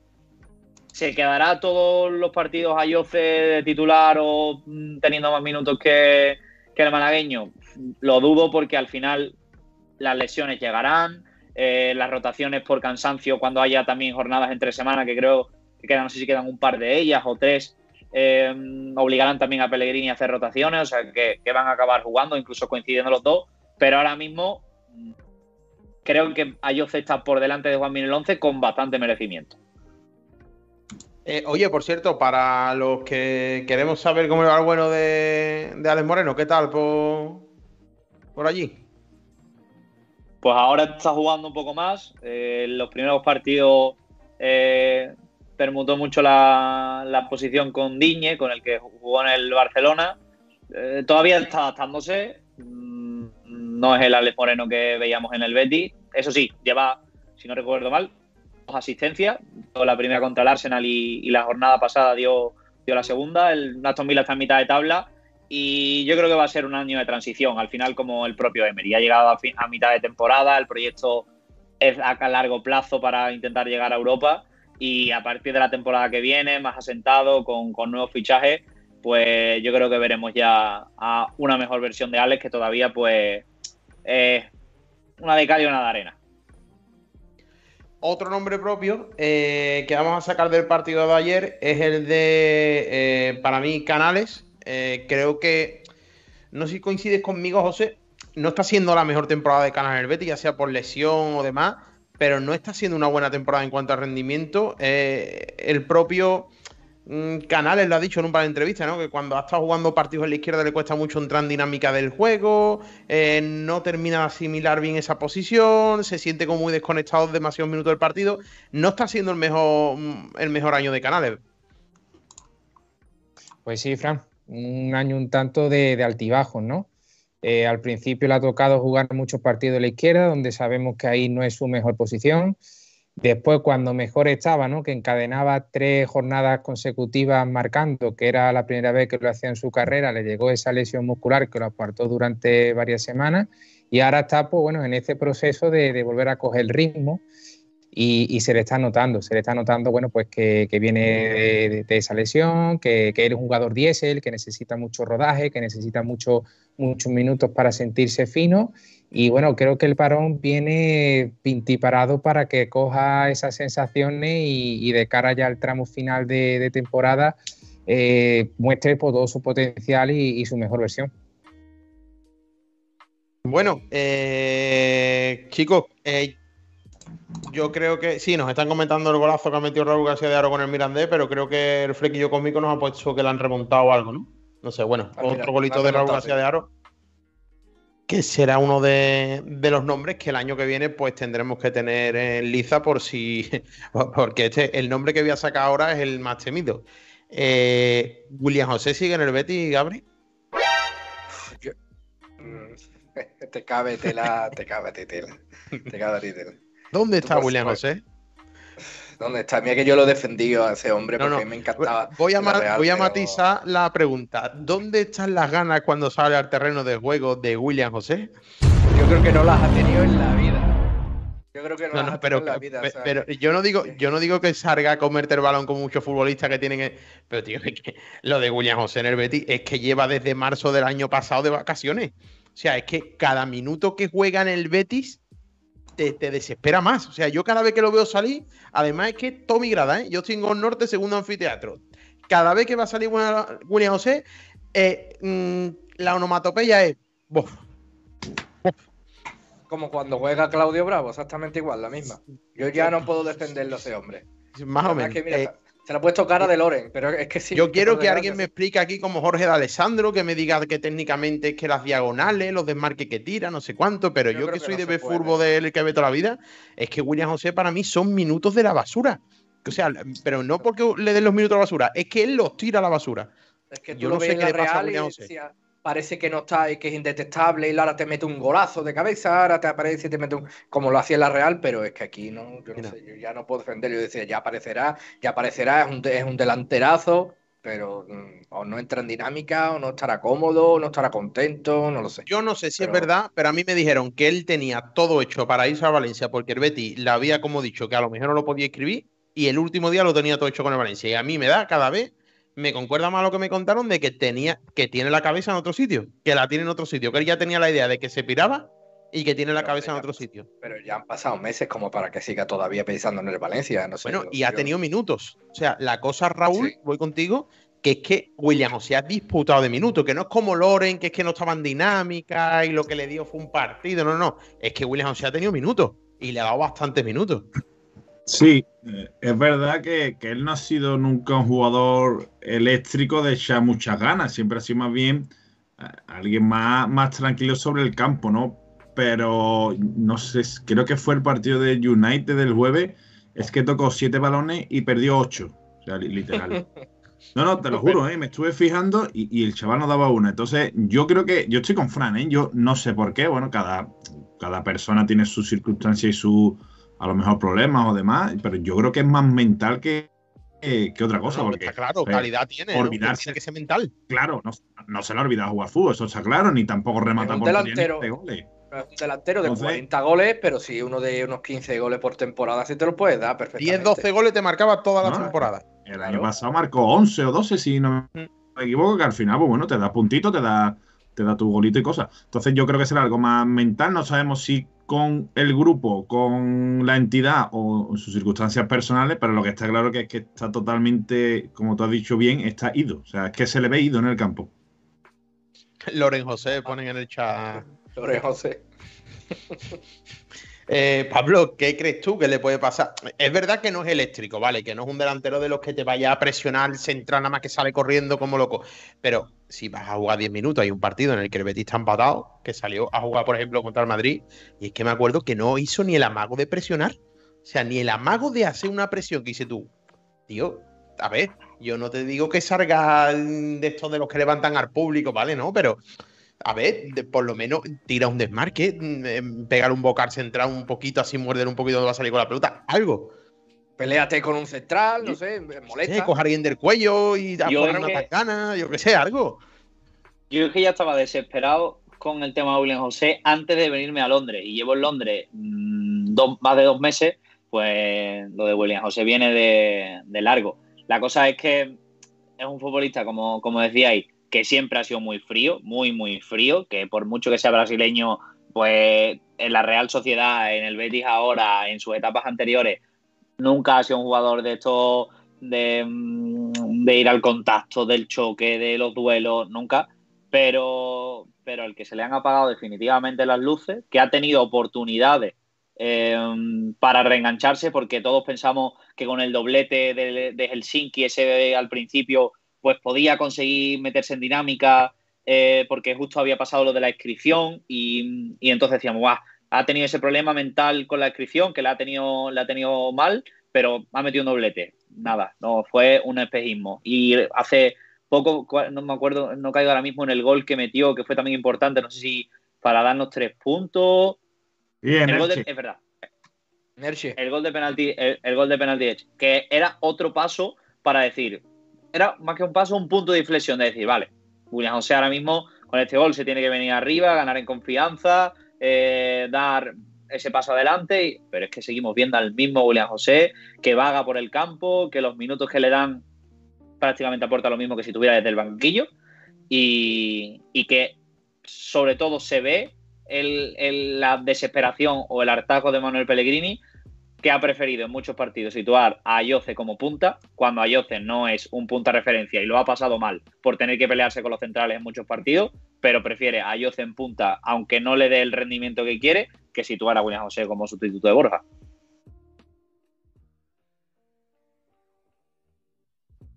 ¿Se quedará todos los partidos a Yoce de titular o mm, teniendo más minutos que, el malagueño? Lo dudo porque al final las lesiones llegarán, eh, las rotaciones por cansancio cuando haya también jornadas entre semanas, que creo que quedan, no sé si quedan un par de ellas o tres, eh, obligarán también a Pellegrini a hacer rotaciones, o sea que, que van a acabar jugando, incluso coincidiendo los dos, pero ahora mismo mm, creo que Ayoce está por delante de Juan el 11 con bastante merecimiento. Eh, oye, por cierto, para los que queremos saber cómo va el bueno de, de Alex Moreno, ¿qué tal por, allí? Pues ahora está jugando un poco más. eh, los primeros partidos eh, permutó mucho la, posición con Diñe, con el que jugó en el Barcelona. Eh, todavía está adaptándose. Mm, no es el Alex Moreno que veíamos en el Betis. Eso sí, lleva, si no recuerdo mal, asistencias. La primera contra el Arsenal y, la jornada pasada dio, dio la segunda. El Aston Villa está en mitad de tabla y yo creo que va a ser un año de transición. Al final, como el propio Emery, ha llegado a, fin- a mitad de temporada, el proyecto es a largo plazo para intentar llegar a Europa y a partir de la temporada que viene, más asentado, con, con nuevos fichajes, pues yo creo que veremos ya a una mejor versión de Alex que todavía pues es una de y una de arena. Otro nombre propio eh, que vamos a sacar del partido de ayer es el de, eh, para mí, Canales. Eh, creo que, no sé si coincides conmigo, José, no está siendo la mejor temporada de Canales el Betis, ya sea por lesión o demás, pero no está siendo una buena temporada en cuanto a rendimiento. El propio Canales lo ha dicho en un par de entrevistas, ¿no? Que cuando ha estado jugando partidos en la izquierda le cuesta mucho entrar en dinámica del juego, eh, no termina de asimilar bien esa posición, se siente como muy desconectado demasiados minutos del partido. No está siendo el mejor, mm, el mejor año de Canales. Pues sí, Fran, un año un tanto de, de altibajos, ¿no? Eh, al principio le ha tocado jugar muchos partidos de la izquierda, donde sabemos que ahí no es su mejor posición. Después, cuando mejor estaba, ¿no? que encadenaba tres jornadas consecutivas marcando, que era la primera vez que lo hacía en su carrera, le llegó esa lesión muscular que lo apartó durante varias semanas y ahora está pues, bueno, en ese proceso de, de volver a coger ritmo y, se le está notando, se le está notando bueno, pues que, que viene de, esa lesión, que, que es un jugador diésel, que necesita mucho rodaje, que necesita mucho, muchos minutos para sentirse fino y bueno, creo que el parón viene pintiparado para que coja esas sensaciones y, de cara ya al tramo final de, temporada eh, muestre pues, todo su potencial y, y su mejor versión. Bueno, eh, chicos, eh, yo creo que sí, nos están comentando el golazo que ha metido Raúl García de Aro con el Mirandés, pero creo que el flequillo cómico nos ha puesto que le han remontado algo, ¿no? No sé, bueno, Ah, mira, otro golito de Raúl García de Aro, que será uno de, de los nombres que el año que viene pues tendremos que tener en liza por si, porque este, el nombre que voy a sacar ahora es el más temido. Eh, William José sigue en el Betis, Gabri. Mm, Te cabe tela, te cabe tela. Te cabe tela. ¿Dónde está William. José? ¿Dónde está? Mira que yo lo he defendido a ese hombre No, porque no. me encantaba. Voy a, la ma- Real, voy a pero- matizar la pregunta. ¿Dónde están las ganas cuando sale al terreno de juego de William José? Yo creo que no las ha tenido en la vida. Yo creo que no, No, las no, ha pero, tenido en la vida. o pe- sea, pero que- yo no digo, que- yo no digo que salga a comerte el balón con muchos futbolistas que tienen. que- Pero tío, es que lo de William José en el Betis es que lleva desde marzo del año pasado de vacaciones. O sea, es que cada minuto que juega en el Betis te, te desespera más. O sea, yo cada vez que lo veo salir, además es que Tommy Grada, ¿eh? yo estoy en Gol Norte, segundo anfiteatro. Cada vez que va a salir William José, eh, mm, la onomatopeya es. "Bof". Como cuando juega Claudio Bravo, exactamente igual, la misma. Yo ya no puedo defenderlo ese hombre. Más o menos. es que, mira, Eh, se le ha puesto cara de Loren, pero es que sí. Yo quiero que alguien me explique aquí como Jorge de Alessandro, que me diga que técnicamente es que las diagonales, los desmarques que tira, no sé cuánto, pero Yo yo, que que soy no de se ver puede. furbo del que ve toda la vida, es que William José para mí son minutos de la basura. O sea, pero no porque le den los minutos a la basura, es que él los tira a la basura. Es que tú Yo lo no ves sé en qué la le pasa a William José. decía, parece que no está y que es indetectable y ahora te mete un golazo de cabeza, ahora te aparece y te mete un... como lo hacía en la Real, pero es que aquí no, yo no sé, yo ya no puedo defenderlo. Yo decía, ya aparecerá, ya aparecerá, es un, es un delanterazo, pero mm, o no entra en dinámica, o no estará cómodo, o no estará contento, no lo sé. Yo no sé si Pero- es verdad, pero a mí me dijeron que él tenía todo hecho para irse a Valencia porque el Betty le había como dicho que a lo mejor no lo podía escribir y el último día lo tenía todo hecho con el Valencia. Y a mí me da cada vez, me concuerda más lo que me contaron de que tenía, que tiene la cabeza en otro sitio, que la tiene en otro sitio, que él ya tenía la idea de que se piraba y que tiene la Pero cabeza en otro sitio. Pero ya han pasado meses como para que siga todavía pensando en el Valencia, no sé. Bueno, y ha tenido minutos. O sea, la cosa, Raúl, Sí. voy contigo, que es que William José ha disputado de minutos, que no es como Loren, que es que no estaba en dinámica y lo que le dio fue un partido. No, no, es que William José ha tenido minutos y le ha dado bastantes minutos. Sí, eh, es verdad que, que él no ha sido nunca un jugador eléctrico de echar muchas ganas, siempre ha sido más bien eh, alguien más, más tranquilo sobre el campo, ¿no? Pero no sé, creo que fue el partido de United del jueves es que tocó siete balones y perdió ocho. O sea, li- literal. No, no, te lo juro, ¿eh? me estuve fijando y, y el chaval no daba una. Entonces, yo creo que, yo estoy con Fran, ¿eh? yo no sé por qué, bueno, cada, cada persona tiene sus circunstancias y su, a lo mejor, problemas o demás, pero yo creo que es más mental que, que, que otra cosa. No, porque, está claro, joder, calidad tiene. olvidarse. Tiene que ser mental. Claro, no, no se le ha olvidado jugar fútbol, eso está claro, ni tampoco remata Es un por delantero. de goles. Es un delantero de Entonces- 40 goles, pero si uno de unos 15 goles por temporada, sí te lo puedes dar perfectamente. 10, 12 goles te marcaba toda la No, temporada. El Claro. año pasado marcó 11 o 12, si no Mm. me equivoco, que al final, pues bueno, te da puntito, te da, te da tu golito y cosas. Entonces yo creo que será algo más mental, no sabemos si con el grupo, con la entidad o sus circunstancias personales, pero lo que está claro que es que está totalmente, como tú has dicho bien, está ido. O sea, es que se le ve ido en el campo. Loren José ponen en el chat. Sobre José. Eh, Pablo, ¿qué crees tú que le puede pasar? Es verdad que no es eléctrico, ¿vale? Que no es un delantero de los que te vaya a presionar central nada más que sale corriendo como loco. Pero si vas a jugar 10 minutos, hay un partido en el que el Betis está empatado, que salió a jugar, por ejemplo, contra el Madrid, y es que me acuerdo que no hizo ni el amago de presionar. O sea, ni el amago de hacer una presión que hice tú. Tío, a ver, yo no te digo que salga de estos de los que levantan al público, ¿vale? No, pero a ver, de- por lo menos tira un desmarque, mm, em, pegar un bocar central un poquito, así morder un poquito donde va a salir con la pelota, algo. Peléate con un central, no sé, Sí, molesta. coge a alguien del cuello y poner una que- tacana, yo que sé, algo. Yo es que ya estaba desesperado con el tema de William José antes de venirme a Londres. Y llevo en Londres mm, dos- más de dos meses, pues lo de William José viene de, de largo. La cosa es que es un futbolista, como, como decíais, que siempre ha sido muy frío, muy, muy frío, que por mucho que sea brasileño, pues en la Real Sociedad, en el Betis ahora, en sus etapas anteriores, nunca ha sido un jugador de estos de, mm, ir al contacto, del choque, de los duelos, nunca. Pero, pero el que se le han apagado definitivamente las luces, que ha tenido oportunidades eh, para reengancharse, porque todos pensamos que con el doblete de, de Helsinki, ese al principio, pues podía conseguir meterse en dinámica, eh, porque justo había pasado lo de la inscripción, y, y entonces decíamos, guau, ha tenido ese problema mental con la inscripción, que la ha tenido, la ha tenido mal, pero ha metido un doblete. Nada, no, fue un espejismo. Y hace poco, no me acuerdo, no caigo ahora mismo en el gol que metió, que fue también importante, no sé si para darnos tres puntos. Bien, El gol de- Elche. es verdad, el gol de penalti, el, el gol de penalti hecho, que era otro paso para decir, era más que un paso, un punto de inflexión de decir, vale, William José ahora mismo con este gol se tiene que venir arriba, ganar en confianza, eh, dar ese paso adelante, y- pero es que seguimos viendo al mismo William José que vaga por el campo, que los minutos que le dan prácticamente aporta lo mismo que si tuviera desde el banquillo y, y que sobre todo se ve el- el- la desesperación o el hartazgo de Manuel Pellegrini que ha preferido en muchos partidos situar a Ayoce como punta, cuando Ayoce no es un punta referencia y lo ha pasado mal por tener que pelearse con los centrales en muchos partidos, pero prefiere a Ayoce en punta, aunque no le dé el rendimiento que quiere, que situar a William José como sustituto de Borja.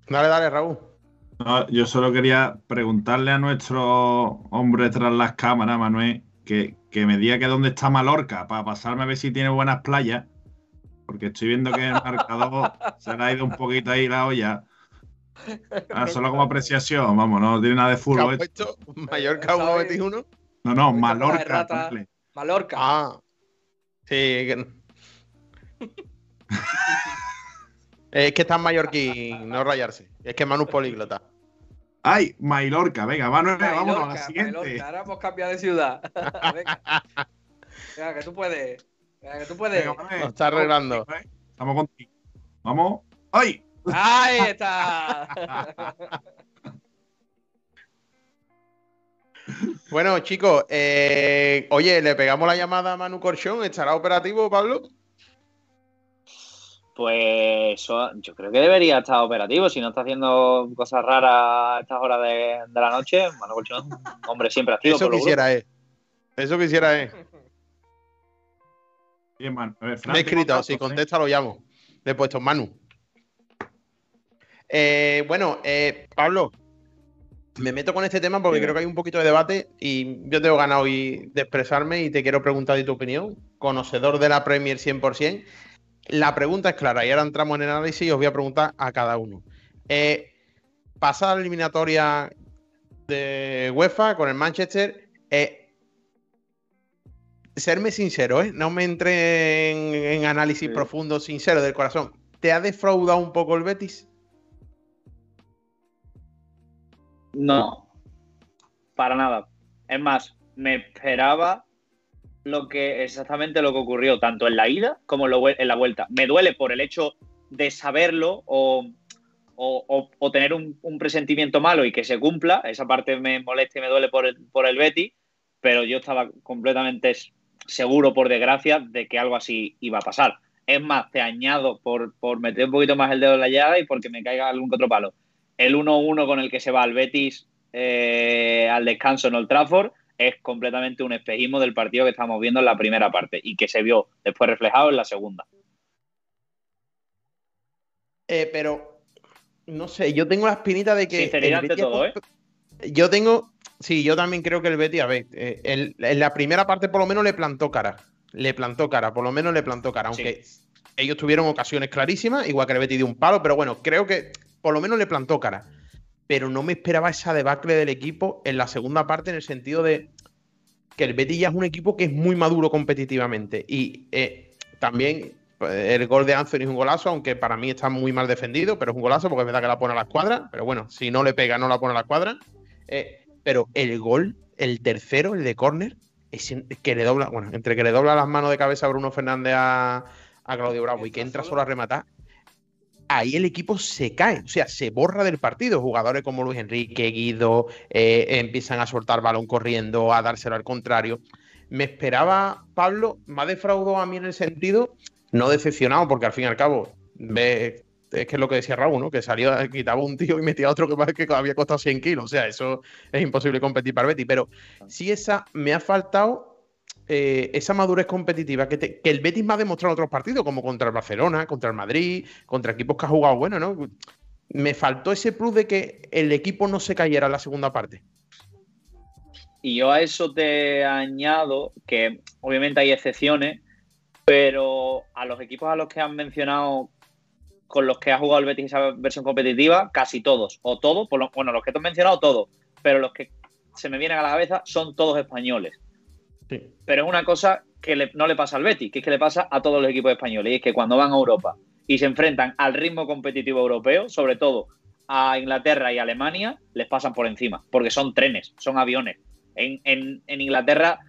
Dale, dale, Raúl. No, yo solo quería preguntarle a nuestro hombre tras las cámaras, Manuel, que, que me diga que dónde está Mallorca, para pasarme a ver si tiene buenas playas, porque estoy viendo que el marcador se le ha ido un poquito ahí la olla. Ah, solo como apreciación, vamos, no tiene nada de ¿Qué fútbol. esto. puesto? Mallorca 1, Betis 1. No, no, Mallorca. Mallorca. Ah. Sí, que... es que está en mallorquín, no rayarse. Es que Manu es políglota. Ay, Mallorca, venga, Manuel, vámonos a la siguiente. Mallorca. Ahora hemos cambiado de ciudad. Venga. Venga, que tú puedes. Venga, tú puedes. Venga, Lo está arreglando. ¿eh? Estamos contigo. Vamos. ¡Ay! Ahí está. Bueno, chicos, eh, oye, le pegamos la llamada a Manu Corchón. ¿Estará operativo, Pablo? Pues eso, yo creo que debería estar operativo. Si no está haciendo cosas raras a estas horas de, de la noche, Manu Colchón, hombre, siempre activo. Eso por quisiera él. Eso quisiera él. Bien, Manuel. A ver, Fran, Me he escrito, si ¿eh? contesta lo llamo. Le he puesto Manu. Eh, bueno, eh, Pablo, me meto con este tema porque creo que hay un poquito de debate y yo tengo ganas hoy de expresarme y te quiero preguntar de tu opinión, conocedor de la Premier 100%. la pregunta es clara y ahora entramos en el análisis y os voy a preguntar a cada uno. Eh, pasar la eliminatoria de UEFA con el Manchester, eh, serme sincero, ¿eh? no me entre en, análisis profundo, sincero, del corazón. ¿Te ha defraudado un poco el Betis? No, para nada. Es más, me esperaba lo que exactamente lo que ocurrió, tanto en la ida como en la vuelta. Me duele por el hecho de saberlo o, tener un, presentimiento malo y que se cumpla. Esa parte me molesta y me duele por el, por el Betty, pero yo estaba completamente seguro, por desgracia, de que algo así iba a pasar. Es más, te añado por, por meter un poquito más el dedo en la llaga y porque me caiga algún otro palo. El 1-1 con el que se va al Betis eh, al descanso en Old Trafford es completamente un espejismo del partido que estamos viendo en la primera parte y que se vio después reflejado en la segunda. Eh, pero, no sé, yo tengo la espinita de que. Sinceridad ante todo, ¿eh? Yo tengo. Sí, yo también creo que el Betty, a ver, eh, en la primera parte por lo menos le plantó cara. Le plantó cara, por lo menos le plantó cara, aunque ellos tuvieron ocasiones clarísimas, igual que el Betty dio un palo, pero bueno, creo que por lo menos le plantó cara pero no me esperaba esa debacle del equipo en la segunda parte en el sentido de que el Betis ya es un equipo que es muy maduro competitivamente y eh, también pues, el gol de Anthony es un golazo, aunque para mí está muy mal defendido, pero es un golazo porque es verdad que la pone a la escuadra, pero bueno, si no le pega no la pone a la escuadra. Eh, pero el gol, el tercero, el de córner, es que le dobla, bueno, entre que le dobla las manos de cabeza a Bruno Fernández a, a Claudio Bravo y que entra solo a rematar, ahí el equipo se cae, o sea, se borra del partido. Jugadores como Luis Enrique, Guido, eh, empiezan a soltar balón corriendo, a dárselo al contrario. Me esperaba, Pablo, más defraudó a mí en el sentido, no decepcionado, porque al fin y al cabo, ve, es que es lo que decía Raúl, ¿no? Que salió, quitaba un tío y metía otro que, que había costado 100 kilos. O sea, eso es imposible competir para Betty. Pero sí, esa me ha faltado eh, esa madurez competitiva que, el Betis me ha demostrado en otros partidos, como contra el Barcelona, contra el Madrid, contra equipos que ha jugado bueno, ¿no? Me faltó ese plus de que el equipo no se cayera en la segunda parte. Y yo a eso te añado que obviamente hay excepciones, pero a los equipos a los que han mencionado con los que ha jugado el Betis esa versión competitiva, casi todos, o todos, bueno, los que te he mencionado, todos, pero los que se me vienen a la cabeza son todos españoles. Pero es una cosa que no le pasa al Betis, que es que le pasa a todos los equipos españoles. Y es que cuando van a Europa y se enfrentan al ritmo competitivo europeo, sobre todo a Inglaterra y Alemania, les pasan por encima, porque son trenes, son aviones. En, Inglaterra,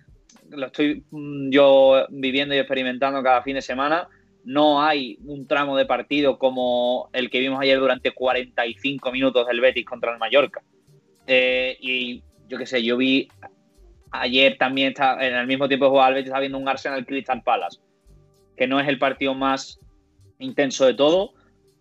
lo estoy mm, yo viviendo y experimentando cada fin de semana, no hay un tramo de partido como el que vimos ayer durante 45 minutos del Betis contra el Mallorca. Eh, y yo qué sé, yo vi Ayer también en el mismo tiempo de jugar al Betis, está viendo un Arsenal Crystal Palace, que no es el partido más intenso de todo,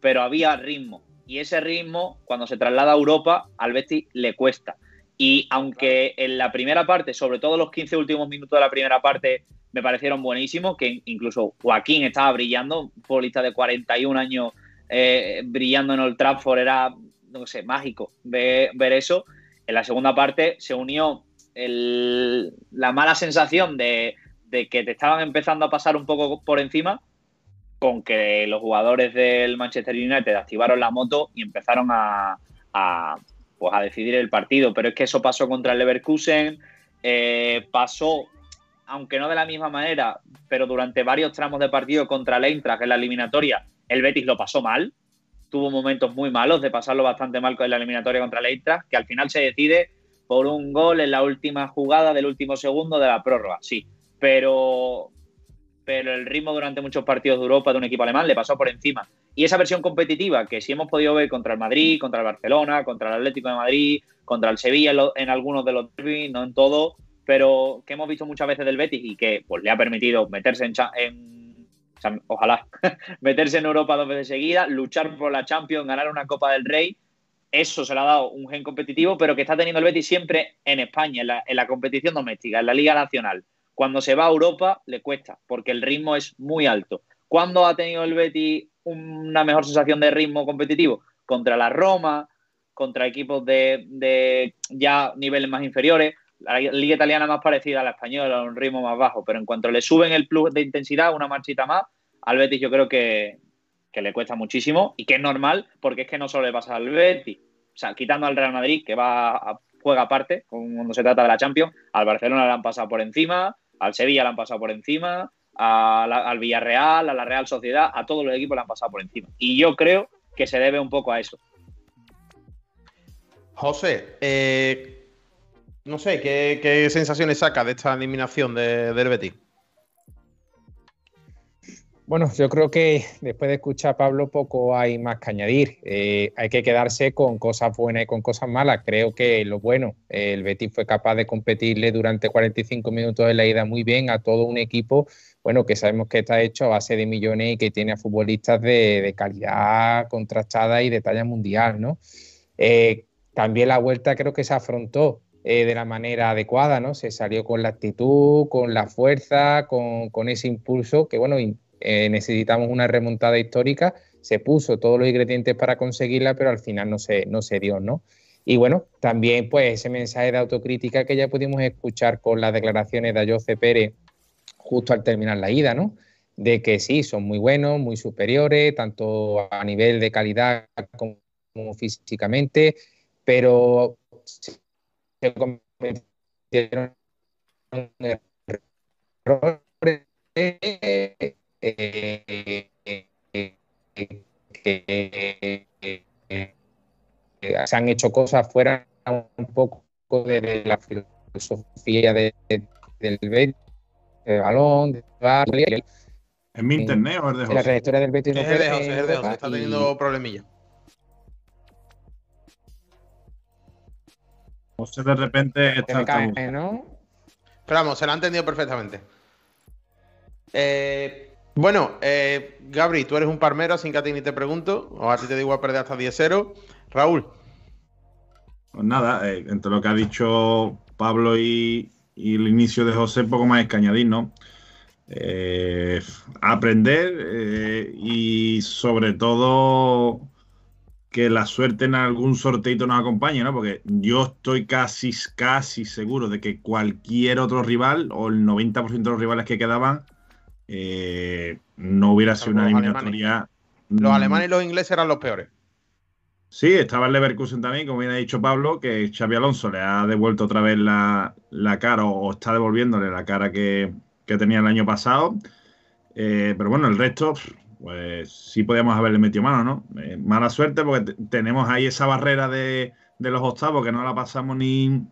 pero había ritmo. Y ese ritmo, cuando se traslada a Europa, al Betis le cuesta. Y aunque en la primera parte, sobre todo los 15 últimos minutos de la primera parte, me parecieron buenísimos, que incluso Joaquín estaba brillando, un futbolista de 41 años eh, brillando en el Trafford, era, no sé, mágico ver, ver eso. En la segunda parte se unió la mala sensación de, que te estaban empezando a pasar un poco por encima con que los jugadores del Manchester United activaron la moto y empezaron a, pues a decidir el partido. Pero es que eso pasó contra el Leverkusen, eh, pasó, aunque no de la misma manera, pero durante varios tramos de partido contra el Eintracht en la eliminatoria, el Betis lo pasó mal. Tuvo momentos muy malos de pasarlo bastante mal con la eliminatoria contra el Eintracht, que al final se decide por un gol en la última jugada del último segundo de la prórroga, sí. Pero, pero el ritmo durante muchos partidos de Europa de un equipo alemán le pasó por encima. Y esa versión competitiva que sí hemos podido ver contra el Madrid, contra el Barcelona, contra el Atlético de Madrid, contra el Sevilla en, algunos de los derbis, no en todo, pero que hemos visto muchas veces del Betis y que pues, le ha permitido meterse en, en ojalá, meterse en Europa dos veces seguidas, luchar por la Champions, ganar una Copa del Rey eso se le ha dado un gen competitivo, pero que está teniendo el Betis siempre en España, en la, competición doméstica, en la Liga Nacional. Cuando se va a Europa le cuesta, porque el ritmo es muy alto. ¿Cuándo ha tenido el Betis una mejor sensación de ritmo competitivo? Contra la Roma, contra equipos de, ya niveles más inferiores. La liga italiana más parecida a la española, un ritmo más bajo, pero en cuanto le suben el plus de intensidad, una marchita más, al Betis yo creo que, que le cuesta muchísimo y que es normal porque es que no solo le pasa al Betis. O sea, quitando al Real Madrid, que va a, juega aparte cuando se trata de la Champions, al Barcelona le han pasado por encima, al Sevilla le han pasado por encima, al Villarreal, a la Real Sociedad, a todos los equipos le han pasado por encima. Y yo creo que se debe un poco a eso. José, eh, no sé, ¿qué, qué sensaciones saca de esta eliminación de, del Betis? Bueno, yo creo que después de escuchar a Pablo poco hay más que añadir. Eh, hay que quedarse con cosas buenas y con cosas malas. Creo que lo bueno, el Betis fue capaz de competirle durante 45 minutos de la ida muy bien a todo un equipo, bueno, que sabemos que está hecho a base de millones y que tiene a futbolistas de, calidad contrastada y de talla mundial, ¿no? Eh, también la vuelta creo que se afrontó eh, de la manera adecuada, ¿no? Se salió con la actitud, con la fuerza, con, con ese impulso que, bueno, in- eh, necesitamos una remontada histórica, se puso todos los ingredientes para conseguirla, pero al final no se, no se dio, ¿no? Y bueno, también pues ese mensaje de autocrítica que ya pudimos escuchar con las declaraciones de Ayoce Pérez justo al terminar la ida, ¿no? De que sí, son muy buenos, muy superiores, tanto a nivel de calidad como, físicamente, pero se cometieron eh, eh, eh, que eh, se han hecho cosas fuera un poco de la filosofía de- de- del Betis, del balón, de de ¿Es mi internet o es de la José? trayectoria del Betis. no Es el de José, es de José, está y- teniendo problemillas. José de repente que está me cae. ¿no? Pero vamos, se la ha entendido perfectamente. Eh, bueno, eh, Gabri, tú eres un parmero, sin que a ti ni te pregunto. O a ti te digo a perder hasta 10-0. Raúl, Pues nada, eh, entre lo que ha dicho Pablo y, el inicio de José, poco más que añadir, ¿no? Eh, aprender eh, y sobre todo que la suerte en algún sorteito nos acompañe, ¿no? Porque yo estoy casi, casi seguro de que cualquier otro rival o el 90% de los rivales que quedaban eh, no hubiera sido una eliminatoria. los mm, alemanes y los ingleses eran los peores. Sí, estaba el Leverkusen también, como bien ha dicho Pablo, que Xavi Alonso le ha devuelto otra vez la, la cara o, está devolviéndole la cara que, que tenía el año pasado. Eh, pero bueno, el resto, pues sí podíamos haberle metido mano, ¿no? Eh, mala suerte porque te- tenemos ahí esa barrera de, de los octavos que no la pasamos ni,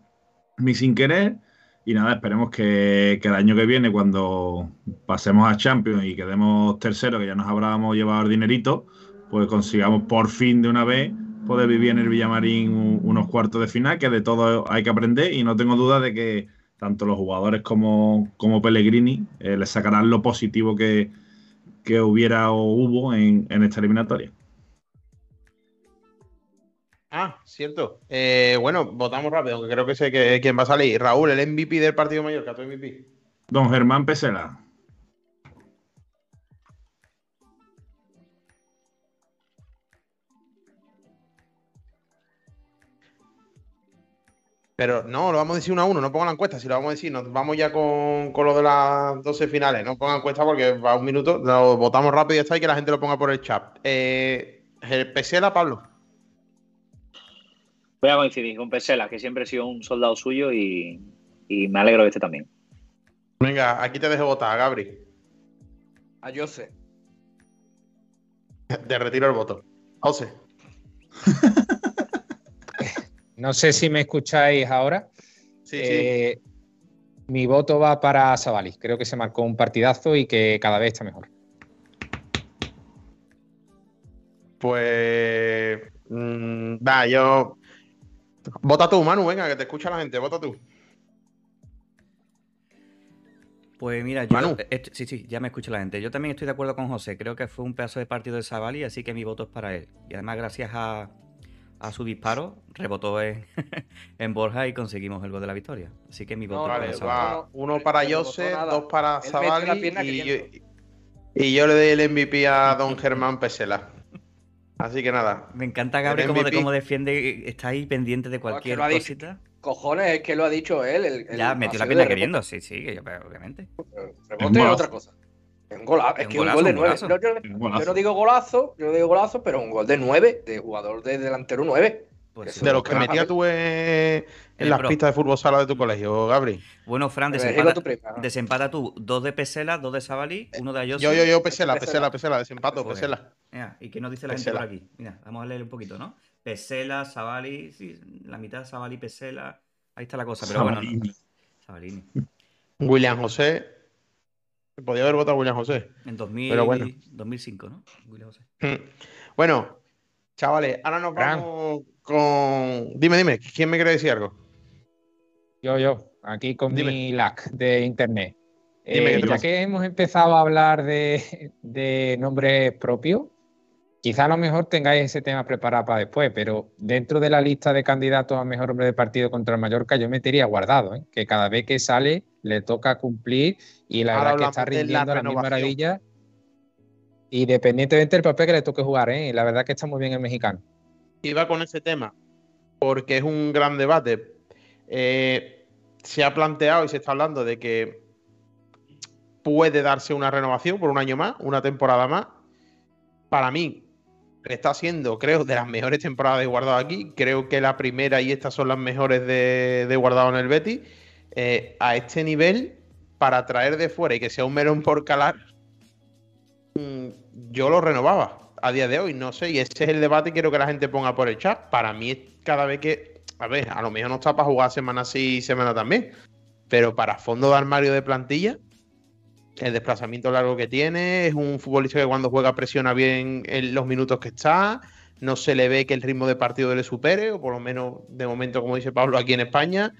ni sin querer. Y nada, esperemos que, que el año que viene, cuando pasemos a Champions y quedemos tercero, que ya nos habríamos llevado el dinerito, pues consigamos por fin de una vez poder vivir en el Villamarín un- unos cuartos de final, que de todo hay que aprender y no tengo duda de que tanto los jugadores como, como Pellegrini eh, le sacarán lo positivo que, que hubiera o hubo en, en esta eliminatoria. Ah, cierto. Eh, bueno, votamos rápido, aunque creo que sé que, quién va a salir. Raúl, el MVP del partido mayor, tu MVP. Don Germán Pesela. Pero no, lo vamos a decir uno a uno, no pongan la encuesta. Si lo vamos a decir, nos vamos ya con, con lo de las 12 finales. No pongan encuesta porque va un minuto. Lo votamos rápido y ya está y que la gente lo ponga por el chat. Eh, el Pesela, Pablo. Voy a coincidir con Pesela, que siempre he sido un soldado suyo y, y me alegro de este también. Venga, aquí te dejo votar, Gabri. A Jose. Te retiro el voto. José. No sé si me escucháis ahora. Sí, Eh, Mi voto va para Savalis. Creo que se marcó un partidazo y que cada vez está mejor. Pues. mm, va, yo. Vota tú, Manu, venga, que te escucha la gente, vota tú. Pues mira, yo. Manu. eh, sí, sí, ya me escucha la gente. Yo también estoy de acuerdo con José. Creo que fue un pedazo de partido de Savali, así que mi voto es para él. Y además, gracias a, a su disparo, rebotó en, en Borja y conseguimos el gol de la victoria. Así que mi voto No, es Vale, para Savali. va no, uno para Jose, dos para pierna y y yo le doy el MVP a don Germán Pesela. Así que nada. Me encanta Gabriel El cómo, de, cómo defiende, está ahí pendiente de cualquier cosita. Cojones, es que lo ha dicho él. el- el Ya metió la pierna queriendo, sí, sí, que yo- pero obviamente. rebote. Es otra cosa. Un golazo, es que un golazo, gol de un 9. golazo. No, yo, yo no digo golazo, yo no digo golazo, pero un gol de 9, de jugador de delantero 9. Pues De los que metía tú en, en El las pro. pistas de fútbol sala de tu colegio, Gabri. Bueno, Fran, desempata, tu prima, ¿no? desempata tú. Dos de Pesela, dos de Sabali, uno de Ayoso. Yo, yo, yo, Pesela, Pesela. Pesela, desempato, Joder. Pesela. Mira, ¿Y qué nos dice la Pesela. gente por aquí? Mira, vamos a leer un poquito, ¿no? Pesela, Sabali, sí, la mitad Sabali, Pesela. Ahí está la cosa, pero bueno. Sabalini. No. Sabalini. William José. Podía haber votado a William José. En 2000, Pero bueno. 2005, ¿no? Willy José. Mm. Bueno, chavales, ahora nos vamos con. Dime, dime, ¿quién me quiere decir algo? Yo, yo, aquí con Dime. mi lag de internet. Dime, Eh, ¿qué te ya pasa? que hemos empezado a hablar de, de nombres propios, quizá a lo mejor tengáis ese tema preparado para después, pero dentro de la lista de candidatos a mejor hombre de partido contra el Mallorca, yo metería guardado, ¿eh? que cada vez que sale le toca cumplir y la Ahora verdad que está la rindiendo a la misma maravilla. Independientemente del papel que le toque jugar, ¿eh? la verdad que está muy bien el mexicano. Iba con ese tema porque es un gran debate. Eh, se ha planteado y se está hablando de que puede darse una renovación por un año más, una temporada más. Para mí, está siendo, creo, de las mejores temporadas de Guardado aquí. Creo que la primera y estas son las mejores de, Guardado en el Betis. Eh, a este nivel, para traer de fuera y que sea un melón por calar, yo lo renovaba a día de hoy, no sé, y ese es el debate y quiero que la gente ponga por el chat. Para mí, cada vez que, a ver, a lo mejor no está para jugar semana sí y semana también, pero para fondo de armario de plantilla, el desplazamiento largo que tiene, es un futbolista que cuando juega presiona bien en los minutos que está, no se le ve que el ritmo de partido le supere, o por lo menos de momento, como dice Pablo, aquí en España,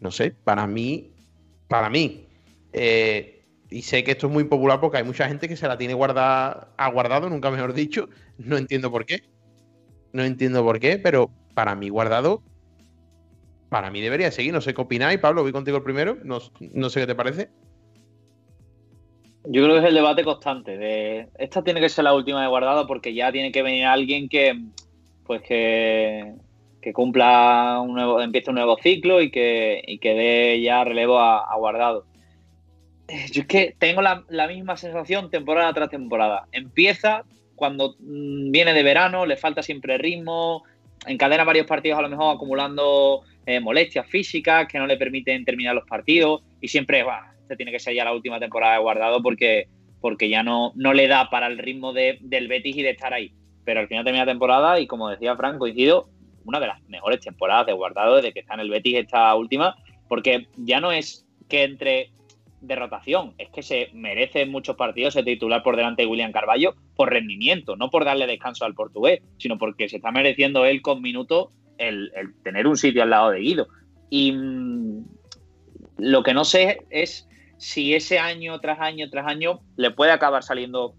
no sé, para mí, para mí, eh, y sé que esto es muy popular porque hay mucha gente que se la tiene guardada, ha guardado, nunca mejor dicho, no entiendo por qué, no entiendo por qué, pero para mí guardado, para mí debería seguir, no sé qué opináis, Pablo, voy contigo el primero, no, no sé qué te parece. Yo creo que es el debate constante de esta tiene que ser la última de guardado porque ya tiene que venir alguien que pues que, que cumpla un nuevo, empiece un nuevo ciclo y que, y que dé ya relevo a, a guardado. Yo es que tengo la, la misma sensación temporada tras temporada. Empieza cuando mm, viene de verano, le falta siempre ritmo, encadena varios partidos a lo mejor acumulando eh, molestias físicas que no le permiten terminar los partidos y siempre, "Buah, este tiene que ser ya la última temporada de guardado porque, porque ya no, no le da para el ritmo de- del Betis y de estar ahí. Pero al final termina la temporada y como decía Frank, coincido, una de las mejores temporadas de guardado desde que está en el Betis esta última, porque ya no es que entre de rotación, es que se merece en muchos partidos ser titular por delante de William Carballo por rendimiento, no por darle descanso al portugués, sino porque se está mereciendo él con minutos el, el tener un sitio al lado de Guido. Y mm, lo que no sé es si ese año tras año tras año le puede acabar saliendo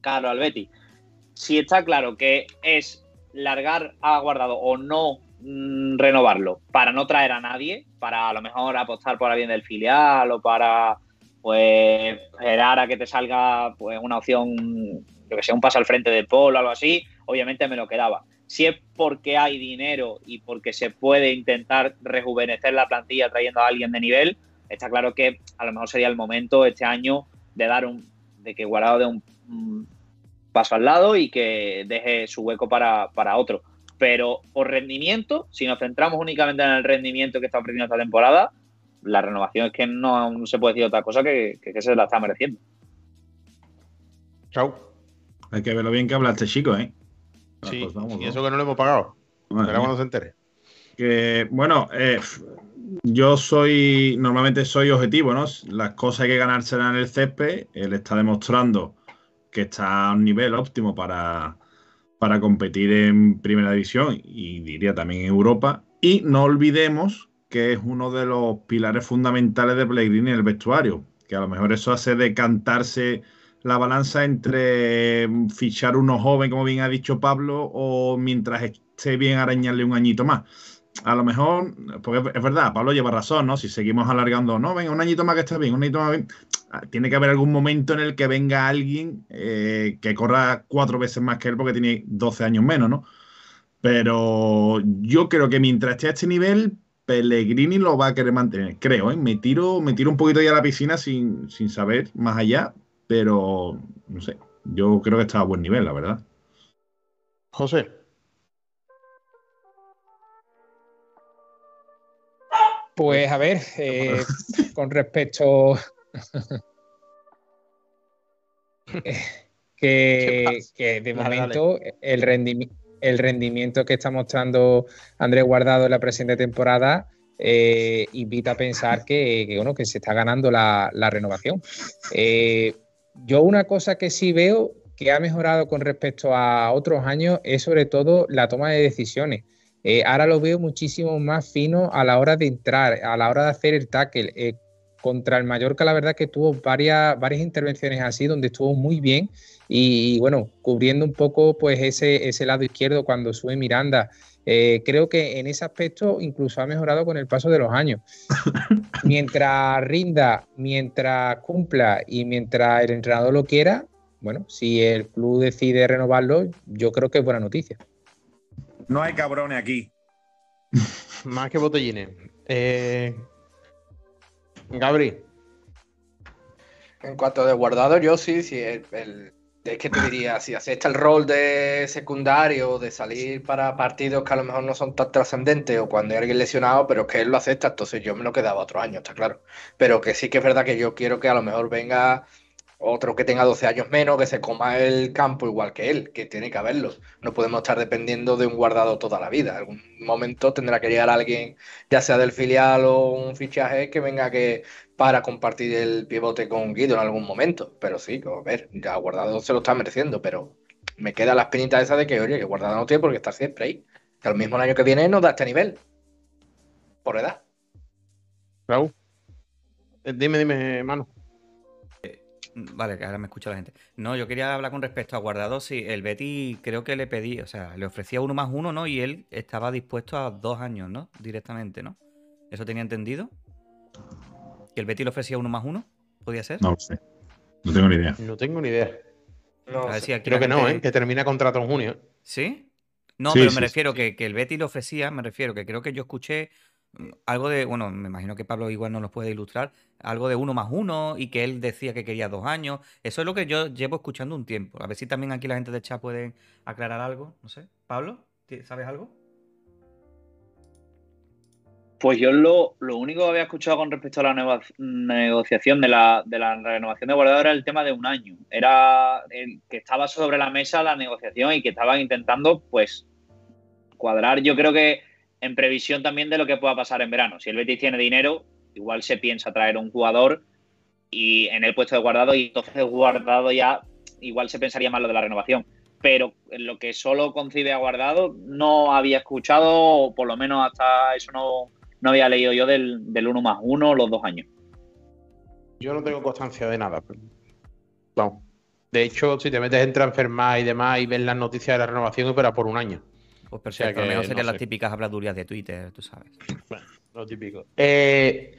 caro al Betis. Si está claro que es largar a guardado o no mm, renovarlo para no traer a nadie, para a lo mejor apostar por alguien del filial o para pues esperar a que te salga pues una opción, yo que sé, un paso al frente de Paul o algo así, obviamente me lo quedaba. Si es porque hay dinero y porque se puede intentar rejuvenecer la plantilla trayendo a alguien de nivel, está claro que a lo mejor sería el momento este año de dar un, de que Guardado dé un, un paso al lado y que deje su hueco para, para otro. Pero por rendimiento, si nos centramos únicamente en el rendimiento que está ofreciendo esta temporada, la renovación es que no, no se puede decir otra cosa que, que, que se la está mereciendo. Chau. Hay que verlo bien que habla este chico, ¿eh? Sí, Pues vamos, y ¿no? eso que no le hemos pagado. Verá mía. cuando se entere. que, bueno, eh, yo soy, normalmente soy objetivo, ¿no? Las cosas hay que ganárselas en el césped. Él está demostrando que está a un nivel óptimo para, para competir en primera división y diría también en Europa. Y no olvidemos que es uno de los pilares fundamentales de Pellegrini en el vestuario, que a lo mejor eso hace decantarse la balanza entre fichar uno joven, como bien ha dicho Pablo, o mientras esté bien arañarle un añito más a lo mejor, porque es verdad, Pablo lleva razón, ¿no? Si seguimos alargando, no, venga, un añito más que está bien, un añito más bien. Ah, Tiene que haber algún momento en el que venga alguien eh, que corra cuatro veces más que él porque tiene 12 años menos, ¿no? Pero yo creo que mientras esté a este nivel, Pellegrini lo va a querer mantener, creo, ¿eh? Me tiro, me tiro un poquito ya a la piscina sin, sin saber más allá, pero no sé, yo creo que está a buen nivel, la verdad. José. Pues a ver, eh, con respecto que, que de momento el, rendimi- el rendimiento que está mostrando Andrés Guardado en la presente temporada eh, invita a pensar que, que, bueno, que se está ganando la, la renovación. Eh, yo una cosa que sí veo que ha mejorado con respecto a otros años es sobre todo la toma de decisiones. Eh, ahora lo veo muchísimo más fino a la hora de entrar, a la hora de hacer el tackle. Contra el Mallorca, la verdad que tuvo varias, varias intervenciones así, donde estuvo muy bien y, y bueno, cubriendo un poco pues ese, ese lado izquierdo cuando sube Miranda. Eh, creo que en ese aspecto incluso ha mejorado con el paso de los años. Mientras rinda, mientras cumpla y mientras el entrenador lo quiera, bueno, si el club decide renovarlo, yo creo que es buena noticia. No hay cabrones aquí. Más que botellines. Eh, Gabri. En cuanto de guardado, yo sí, sí, el, el- es que te diría, si acepta el rol de secundario, de salir para partidos que a lo mejor no son tan trascendentes o cuando hay alguien lesionado, pero que él lo acepta, entonces yo me lo quedaba otro año, está claro. Pero que sí que es verdad que yo quiero que a lo mejor venga otro que tenga 12 años menos, que se coma el campo igual que él, que tiene que haberlo. No podemos estar dependiendo de un guardado toda la vida. Algún momento tendrá que llegar alguien, ya sea del filial o un fichaje, que venga que para compartir el pivote con Guido en algún momento. Pero sí, a ver, ya Guardado se lo está mereciendo, pero me queda la espinita esa de que, oye, que Guardado no tiene por qué estar siempre ahí. Que al mismo el año que viene no da este nivel. Por edad. Raúl. Eh, Dime, dime, mano. Vale, que ahora me escucha la gente. No, yo quería hablar con respecto a Guardado. Sí, el Betty creo que le pedí, o sea, le ofrecía uno más uno, ¿no? Y él estaba dispuesto a dos años, ¿no? Directamente, ¿no? ¿Eso tenía entendido? ¿Que el Betty le ofrecía uno más uno? ¿Podía ser? No lo sé. No tengo ni idea. No tengo ni idea. No A ver sé. si aquí Creo que no, ¿eh? Que termina contrato en junio. ¿Sí? No, Sí, pero sí, me sí, refiero Que, que el Betty le ofrecía, me refiero que creo que yo escuché algo de, bueno, me imagino que Pablo igual no nos puede ilustrar, algo de uno más uno y que él decía que quería dos años. Eso es lo que yo llevo escuchando un tiempo. A ver si también aquí la gente de chat puede aclarar algo, no sé. Pablo, ¿ti- ¿sabes algo? Pues yo lo, lo único que había escuchado con respecto a la nego- negociación de la, de la renovación de guardado era el tema de un año. Era el que estaba sobre la mesa la negociación y que estaban intentando, pues, cuadrar. Yo creo que en previsión también de lo que pueda pasar en verano. Si el Betis tiene dinero, igual se piensa traer un jugador y en el puesto de guardado y entonces guardado ya igual se pensaría más lo de la renovación. Pero en lo que solo concibe a guardado no había escuchado, o por lo menos hasta eso no, no había leído yo del, del 1 más 1 los dos años. Yo no tengo constancia de nada. pero- Vamos. De hecho, si te metes en Transfermarkt y demás y ves las noticias de la renovación, espera por un año. Pues sea perfecto, a lo que mejor no serían las sé. típicas habladurías de Twitter, tú sabes. Lo típico. Eh,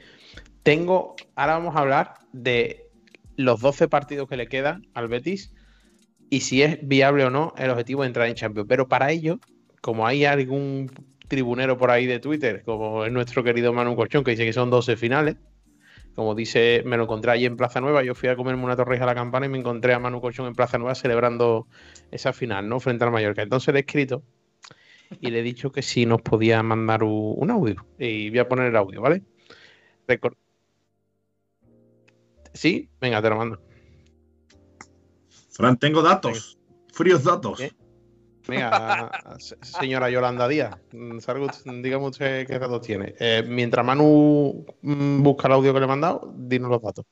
tengo. Ahora vamos a hablar de los 12 partidos que le quedan al Betis y si es viable o no el objetivo de entrar en Champions. Pero para ello, como hay algún tribunero por ahí de Twitter, como es nuestro querido Manu Colchón, que dice que son 12 finales, como dice, me lo encontré allí en Plaza Nueva. Yo fui a comerme una torreja a la campana y me encontré a Manu Colchón en Plaza Nueva celebrando esa final, ¿no? Frente al Mallorca. Entonces le he escrito y le he dicho que si nos podía mandar un audio. Y voy a poner el audio, ¿vale? ¿Sí? Venga, te lo mando. Fran, tengo datos. Fríos datos. ¿Qué? Venga, se- señora Yolanda Díaz, mm, dígame usted qué datos tiene. Eh, mientras Manu mm, busca el audio que le he mandado, dinos los datos.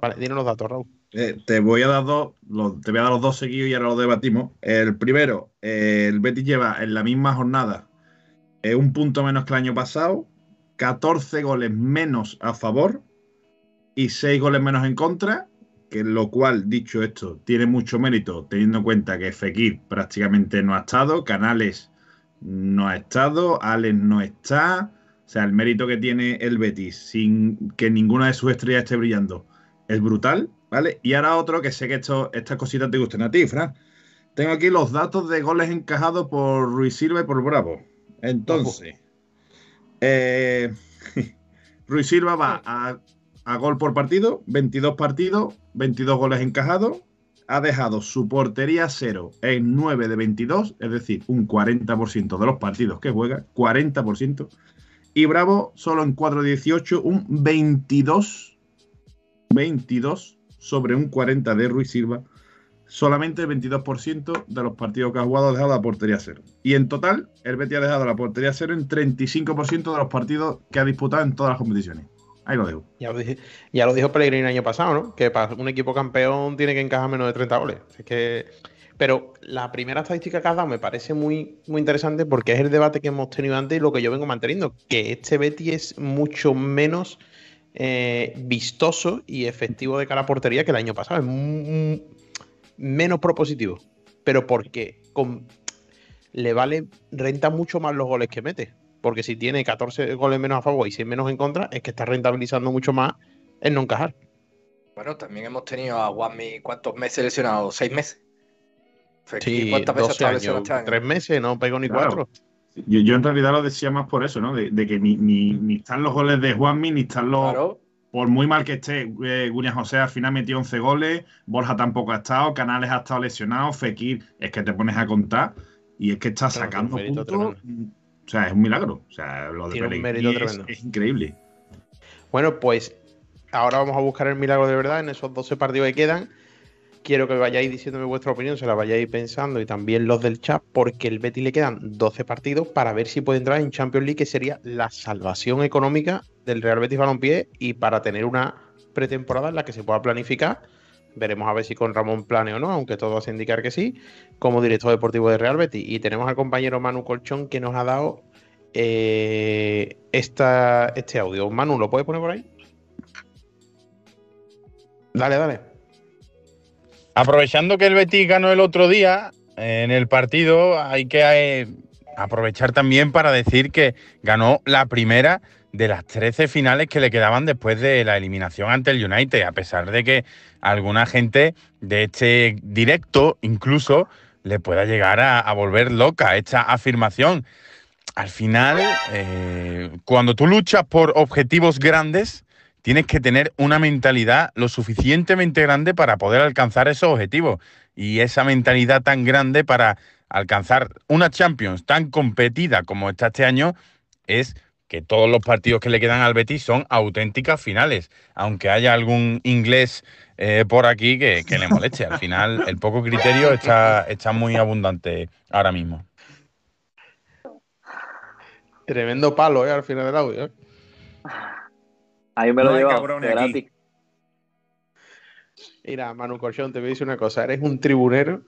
Vale, dinos los datos, Raúl. Eh, te voy a dar dos, los- te voy a dar los dos seguidos y ahora los debatimos. El primero, el Betis lleva en la misma jornada eh, un punto menos que el año pasado, 14 goles menos a favor y 6 goles menos en contra, que lo cual, dicho esto, tiene mucho mérito teniendo en cuenta que Fekir prácticamente no ha estado, Canales no ha estado, Alex no está. O sea, el mérito que tiene el Betis sin que ninguna de sus estrellas esté brillando es brutal, ¿vale? Y ahora otro que sé que esto, estas cositas te gustan a ti, Fran. Tengo aquí los datos de goles encajados por Ruiz Silva y por Bravo. Entonces, eh, Ruiz Silva va a, gol por partido, 22 partidos, 22 goles encajados, ha dejado su portería cero en 9 de 22, es decir, un 40% de los partidos que juega, 40%. Y Bravo solo en 4 de 18, un 22, 22 sobre un 40 de Ruiz Silva. Solamente el 22% de los partidos que ha jugado ha dejado la portería cero. Y en total, el Betis ha dejado la portería cero en 35% de los partidos que ha disputado en todas las competiciones. Ahí lo dejo. Ya lo, dije, ya lo dijo Pellegrini el año pasado, ¿no? Que para un equipo campeón tiene que encajar menos de 30 goles. Es que... Pero la primera estadística que has dado me parece muy, muy interesante porque es el debate que hemos tenido antes y lo que yo vengo manteniendo, que este Betty es mucho menos eh, vistoso y efectivo de cara a portería que el año pasado. Es muy, menos propositivo. Pero porque con, le vale, renta mucho más los goles que mete. Porque si tiene 14 goles menos a favor y 6 menos en contra, es que está rentabilizando mucho más en no encajar. Bueno, también hemos tenido a Guami, ¿cuántos meses lesionado? ¿Seis meses? Sí, ¿Cuántas veces 12 años, este tres meses, no pegó ni cuatro. Yo, yo, en realidad lo decía más por eso, ¿no? De, de que ni, ni, ni, están los goles de Juanmi, ni están los. Claro. Por muy mal que esté, eh, José al final metió 11 goles, Borja tampoco ha estado, Canales ha estado lesionado, Fekir, es que te pones a contar y es que está sacando puntos. Tremendo. O sea, es un milagro. O sea, lo de Pellegrini es, es increíble. Bueno, pues ahora vamos a buscar el milagro de verdad en esos 12 partidos que quedan quiero que vayáis diciéndome vuestra opinión, se la vayáis pensando y también los del chat, porque el Betty le quedan 12 partidos para ver si puede entrar en Champions League, que sería la salvación económica del Real Betis Balompié y para tener una pretemporada en la que se pueda planificar. Veremos a ver si con Ramón plane o no, aunque todo hace indicar que sí, como director deportivo de Real Betis. Y tenemos al compañero Manu Colchón que nos ha dado eh, esta, este audio. Manu, ¿lo puedes poner por ahí? Dale, dale. Aprovechando que el Betis ganó el otro día en el partido, hay que eh, aprovechar también para decir que ganó la primera de las 13 finales que le quedaban después de la eliminación ante el United, a pesar de que alguna gente de este directo incluso le pueda llegar a, volver loca esta afirmación. Al final, eh, cuando tú luchas por objetivos grandes, tienes que tener una mentalidad lo suficientemente grande para poder alcanzar esos objetivos. Y esa mentalidad tan grande para alcanzar una Champions tan competida como está este año es que todos los partidos que le quedan al Betis son auténticas finales, aunque haya algún inglés eh, por aquí que, le moleste. Al final, el poco criterio está, está muy abundante ahora mismo. Tremendo palo, ¿eh? Al final del audio. ¿eh? Ahí me lo no gratis. Mira, Manu Colchón, te voy a decir una cosa. Eres un tribunero.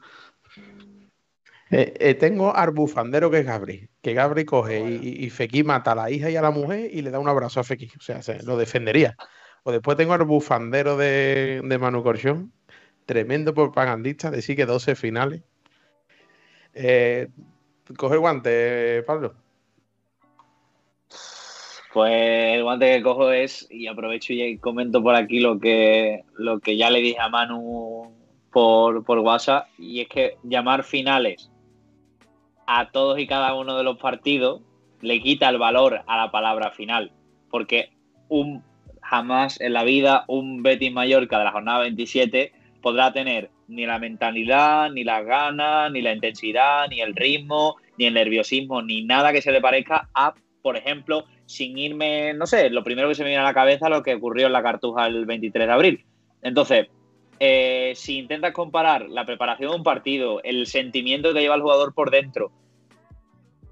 Eh, eh, tengo al bufandero que es Gabri. Que Gabri coge y, y, Fekir mata a la hija y a la mujer y le da un abrazo a Fekir. O sea, se, lo defendería. O después tengo al bufandero de, de Manu Colchón. Tremendo propagandista. Decir que 12 finales. Eh, coge el guante, Pablo. Pues el guante que cojo es, y aprovecho y comento por aquí lo que, lo que ya le dije a Manu por, por WhatsApp, y es que llamar finales a todos y cada uno de los partidos le quita el valor a la palabra final, porque un jamás en la vida un Betis Mallorca de la jornada 27 podrá tener ni la mentalidad, ni las ganas, ni la intensidad, ni el ritmo, ni el nerviosismo, ni nada que se le parezca a, por ejemplo, sin irme, no sé, lo primero que se me viene a la cabeza lo que ocurrió en la Cartuja el 23 de abril. Entonces, eh, si intentas comparar la preparación de un partido, el sentimiento que lleva el jugador por dentro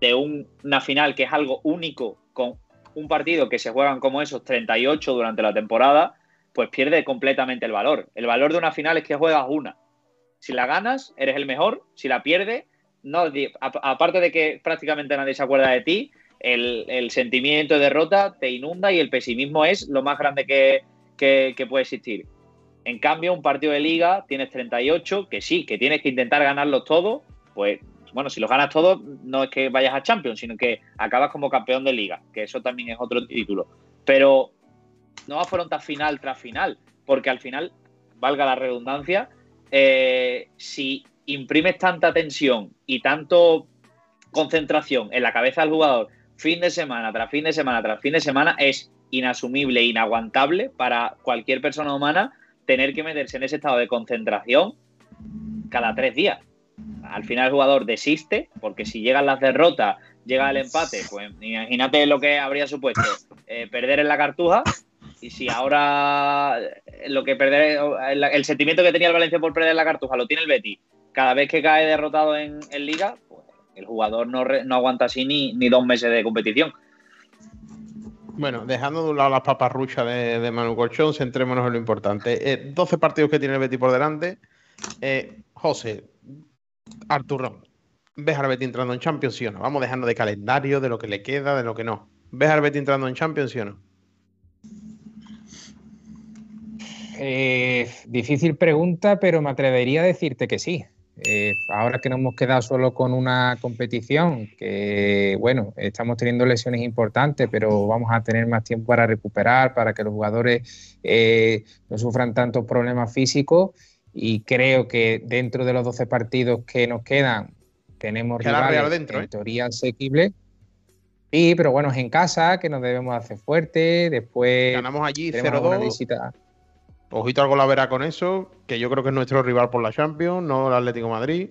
de un, una final que es algo único con un partido que se juegan como esos 38 durante la temporada, pues pierde completamente el valor. El valor de una final es que juegas una. Si la ganas, eres el mejor. Si la pierdes, no, aparte de que prácticamente nadie se acuerda de ti, el, sentimiento de derrota te inunda y el pesimismo es lo más grande que, puede existir. En cambio, un partido de liga tienes 38, que sí, que tienes que intentar ganarlos todos, pues bueno, si los ganas todos, no es que vayas a Champions, sino que acabas como campeón de liga, que eso también es otro título. Pero no afrontas final tras final, porque al final, valga la redundancia, eh, si imprimes tanta tensión y tanto concentración en la cabeza del jugador fin de semana tras fin de semana tras fin de semana es inasumible, inaguantable para cualquier persona humana tener que meterse en ese estado de concentración cada tres días. Al final el jugador desiste, porque si llegan las derrotas, llega el empate, pues imagínate lo que habría supuesto eh, perder en la cartuja. Y si ahora lo que perder, el, el sentimiento que tenía el Valencia por perder en la cartuja lo tiene el Betty, cada vez que cae derrotado en, en liga, el jugador no, re- no aguanta así ni, ni dos meses de competición. Bueno, dejando de un lado las paparruchas de, de Manu Colchón, centrémonos en lo importante. Eh, 12 partidos que tiene el Betis por delante. Eh, José, Arturón, ¿ves al Betis entrando en Champions, sí o no? Vamos dejando de calendario, de lo que le queda, de lo que no. ¿Ves al Betis entrando en Champions, sí o no? Eh, difícil pregunta, pero me atrevería a decirte que sí. Eh, ahora que nos hemos quedado solo con una competición, que bueno, estamos teniendo lesiones importantes, pero vamos a tener más tiempo para recuperar, para que los jugadores eh, no sufran tantos problemas físicos. Y creo que dentro de los 12 partidos que nos quedan, tenemos Queda rivales dentro, en ¿eh? teoría asequibles. Sí, pero bueno, es en casa, que nos debemos hacer fuerte. Después Ganamos allí tenemos alguna 0-2. Ojito algo la verá con eso, que yo creo que es nuestro rival por la Champions, no el Atlético de Madrid.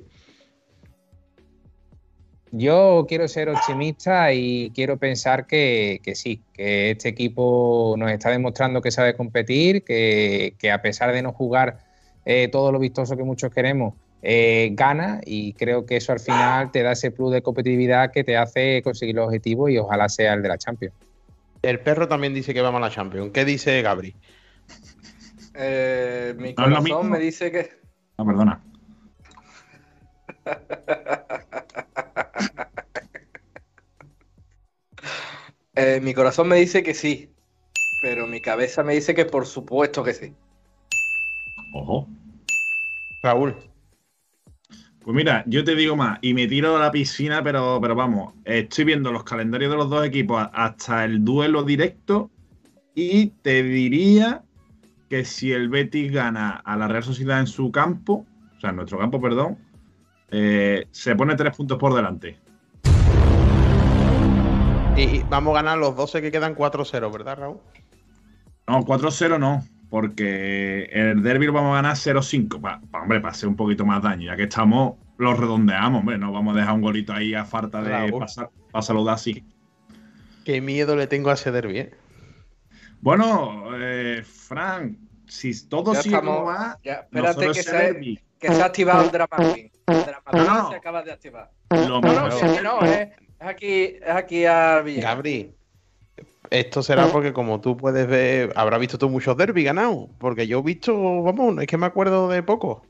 Yo quiero ser optimista y quiero pensar que, que sí, que este equipo nos está demostrando que sabe competir, que, que a pesar de no jugar eh, todo lo vistoso que muchos queremos, eh, gana y creo que eso al final te da ese plus de competitividad que te hace conseguir los objetivos y ojalá sea el de la Champions. El perro también dice que vamos a la Champions. ¿Qué dice Gabri? Eh, mi No es lo corazón mismo. me dice que. No, perdona. eh, mi corazón me dice que sí. Pero mi cabeza me dice que por supuesto que sí. Ojo. Raúl. Pues mira, yo te digo más, y me tiro a la piscina, pero, pero vamos, estoy viendo los calendarios de los dos equipos hasta el duelo directo y te diría que si el Betis gana a la Real Sociedad en su campo, o sea, en nuestro campo, perdón, eh, se pone tres puntos por delante. Y, vamos a ganar los 12 que quedan 4-0, ¿verdad, Raúl? No, 4-0 no, porque el derby lo vamos a ganar 0-5. Pa, pa- hombre, para hacer un poquito más daño, ya que estamos, los redondeamos, hombre, no vamos a dejar un golito ahí a falta de Raúl. pasar, para saludar así. Qué miedo le tengo a ese derbi, ¿eh? Bueno, eh, Fran, si todo Ya sigue estamos- como va, Ya, espérate que se, que se ha activado el Drama. El Drama No, no. se acaba de activar. lo No, no, que no, eh. es aquí, es aquí a. Gabri, esto será porque como tú puedes ver, habrás visto tú muchos derbis ganados. Porque yo he visto, vamos, es que me acuerdo de poco.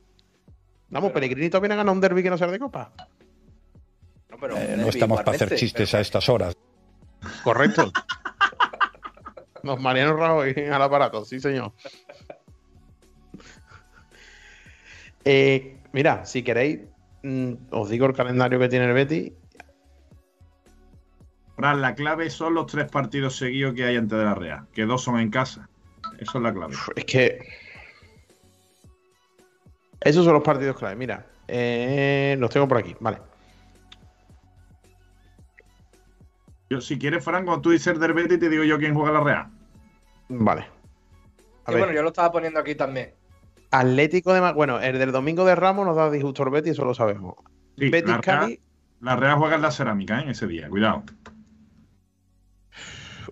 Vamos, Pellegrini todavía ha ganado un derby que no sea de copa. No, pero Eh, no estamos para hacer chistes a estas horas. Correcto. Los Mariano Rajoy al aparato, sí, señor. Eh, mira, si queréis, mm, os digo el calendario que tiene el Betty. La clave son los tres partidos seguidos que hay antes de la Real, que dos son en casa. Eso es la clave. Es que. Esos son los partidos clave. Mira, eh, los tengo por aquí, vale. Yo, si quieres, Fran, cuando tú dices del Betis, te digo yo quién juega la Real. Vale. A Y ver, bueno, yo lo estaba poniendo aquí también. Atlético de. Ma- Bueno, el del domingo de Ramos nos da disgustor Betty, eso lo sabemos. Sí, Betis la, Real, Cádiz, la Real juega en la cerámica, ¿eh? en ese día, cuidado.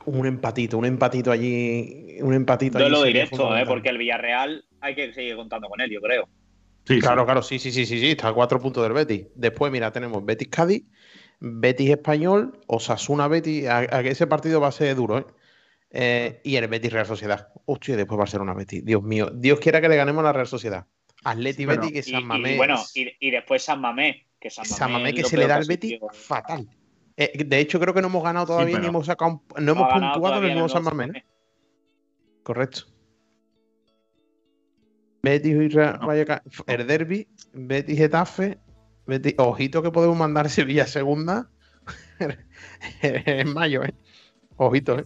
un empatito, un empatito allí. Un empatito allí. Sería directo, ¿eh? porque el Villarreal hay que seguir contando con él, yo creo. Sí, Claro, sí. claro, sí, sí, sí, sí, sí, está a cuatro puntos del Betis. Después, mira, tenemos Betis Cádiz, Betis Español, Osasuna Betis. A, ese partido va a ser duro, ¿eh? Eh, y el Betis Real Sociedad. Hostia, después va a ser una Betis. Dios mío, Dios quiera que le ganemos a la Real Sociedad. Atleti Pero- Betis, que Y, San y Mamés. bueno, y, y después San Mamés. Que San Mamés, San Mamés que se le da al Betis sufrido. fatal. Eh, de hecho, creo que no hemos ganado todavía ni hemos sacado un- no No hemos puntuado en el nuevo San Mamés. ¿no? Correcto. Betis y Real No. Vallecano. El derby, Betis Getafe. Betis, ojito que podemos mandar Sevilla segunda en mayo, ¿eh? Ojito, ¿eh?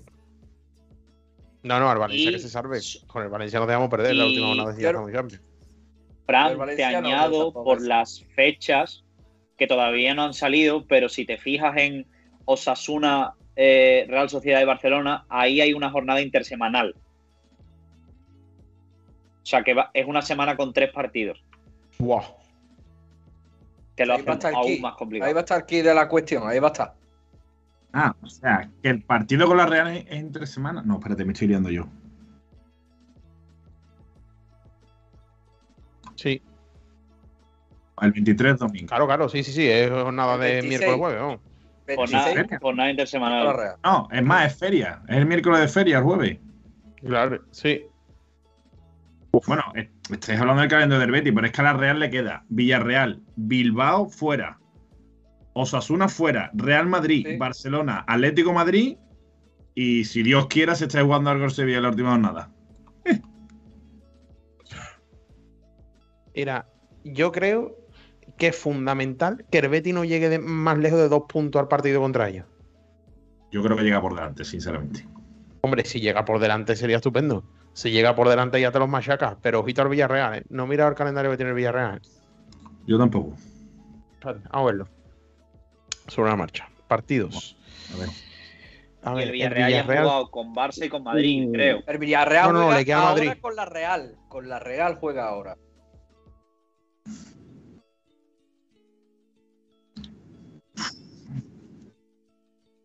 No, no, al Valencia Y- que se salve. Con el Valencia no dejamos perder la última jornada de en Champions. Fran, te añado por las fechas que todavía no han salido, pero si te fijas en Osasuna, eh, Real Sociedad de Barcelona, ahí hay una jornada intersemanal. O sea que va- es una semana con tres partidos. Buah. Que lo Ahí va a hace estar el aún key. más complicado. Ahí va a estar el key de la cuestión, ahí va a estar. Ah, o sea, que el partido con la Real es, entre semanas. No, espérate, me estoy liando yo. Sí, El 23 domingo. claro, claro, sí, sí, sí, es jornada de 26. miércoles jueves, vamos. Jornada, 26 jornada la intersemanal. Real. No, es más, es feria. Es el miércoles de feria, el jueves. Claro, sí. Bueno, eh, estáis hablando del calendario del Betis, pero es que a la Real le queda Villarreal, Bilbao fuera, Osasuna fuera, Real Madrid, Sí. Barcelona, Atlético Madrid y si Dios quiera se está jugando algo el Sevilla en la última jornada. Mira, yo creo que es fundamental que el Betis no llegue de- más lejos de dos puntos al partido contra ellos. Yo creo que llega por delante, sinceramente. Hombre, si llega por delante sería estupendo. Si llega por delante ya te los machacas. Pero ojito al Villarreal, ¿eh? No mira el calendario que tiene el Villarreal. Yo tampoco. Espérate, Vamos a verlo. Sobre la marcha. Partidos. A ver. A Y ver, el Villarreal, ha jugado con Barça y con Madrid, Uh. creo. El Villarreal No, no, juega le queda ahora Madrid. con la Real. Con la Real juega ahora.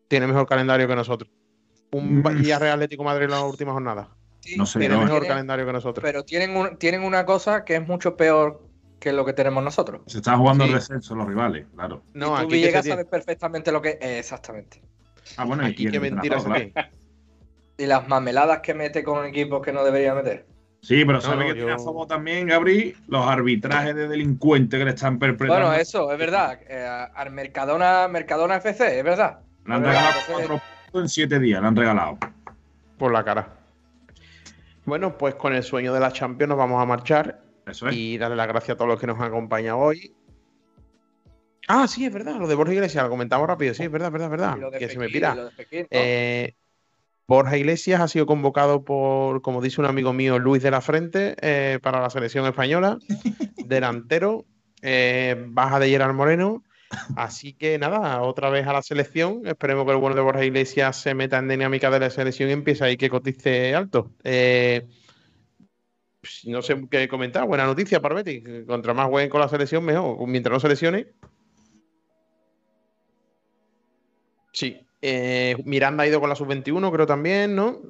tiene mejor calendario que nosotros. Un Mm. Villarreal Atlético Madrid en la última jornada. Sí, No sé, Tiene no, mejor tiene- calendario que nosotros. Pero tienen, un- tienen una cosa que es mucho peor que lo que tenemos nosotros. Se están jugando Sí. el descenso los rivales, claro. No, y tú aquí Villegas tiene. sabes perfectamente lo que es. Exactamente. Ah, bueno, Aquí qué mentira se entrenador, tiene. Y las mameladas que mete con equipos que no debería meter. Sí, pero No, ¿sabes no, que tiene a yo- favor también, Gabri? Los arbitrajes de delincuentes que le están perpetrando. Bueno, eso, es verdad. Eh, al Mercadona, Mercadona FC, es verdad. Le han regalado cuatro puntos en siete días, le han regalado. Por la cara. Bueno, pues con el sueño de la Champions nos vamos a marchar Eso es. y darle las gracias a todos los que nos han acompañado hoy. Ah, sí, es verdad, lo de Borja Iglesias, lo comentamos rápido, sí, es verdad, es verdad, es verdad. Que se me pira. Eh, Borja Iglesias ha sido convocado por, como dice un amigo mío, Luis de la Frente, eh, para la selección española, delantero, eh, baja de Gerard Moreno. Así que nada, otra vez a la selección. Esperemos que el bueno de Borja Iglesias se meta en dinámica de la selección y empiece ahí que cotice alto. Eh, pues, no sé qué comentar. Buena noticia para Betis. Contra más jueguen con la selección, mejor. Mientras no seleccione. Sí. Eh, Miranda ha ido con la sub-21, creo también, ¿no?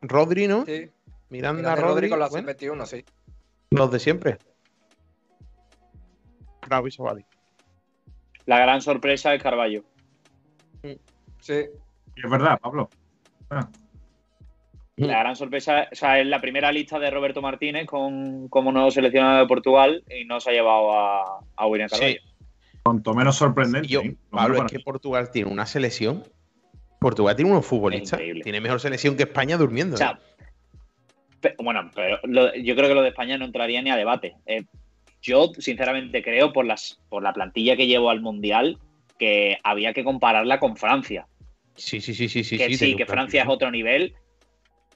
Rodri, ¿no? Sí. Miranda, Miranda Rodri, Rodri con la bueno, sub-21, sí. los de siempre. Bravo y Sobali. La gran sorpresa es Carballo. Sí. Es verdad, Pablo. Ah, La gran sorpresa, o sea, es la primera lista de Roberto Martínez con, como nuevo seleccionado de Portugal y no se ha llevado a, a William Carballo. cuanto menos sorprendente. Yo, ¿eh? Lo Pablo, es que Portugal tiene una selección. Portugal tiene unos futbolistas. increíble. Tiene mejor selección que España durmiendo. O sea, pe- bueno, pero lo- yo creo que lo de España no entraría ni a debate. Eh, yo, sinceramente, creo por, las, por la plantilla que llevo al Mundial que había que compararla con Francia. sí, sí, sí, sí, sí. que sí, que. Francia es otro nivel,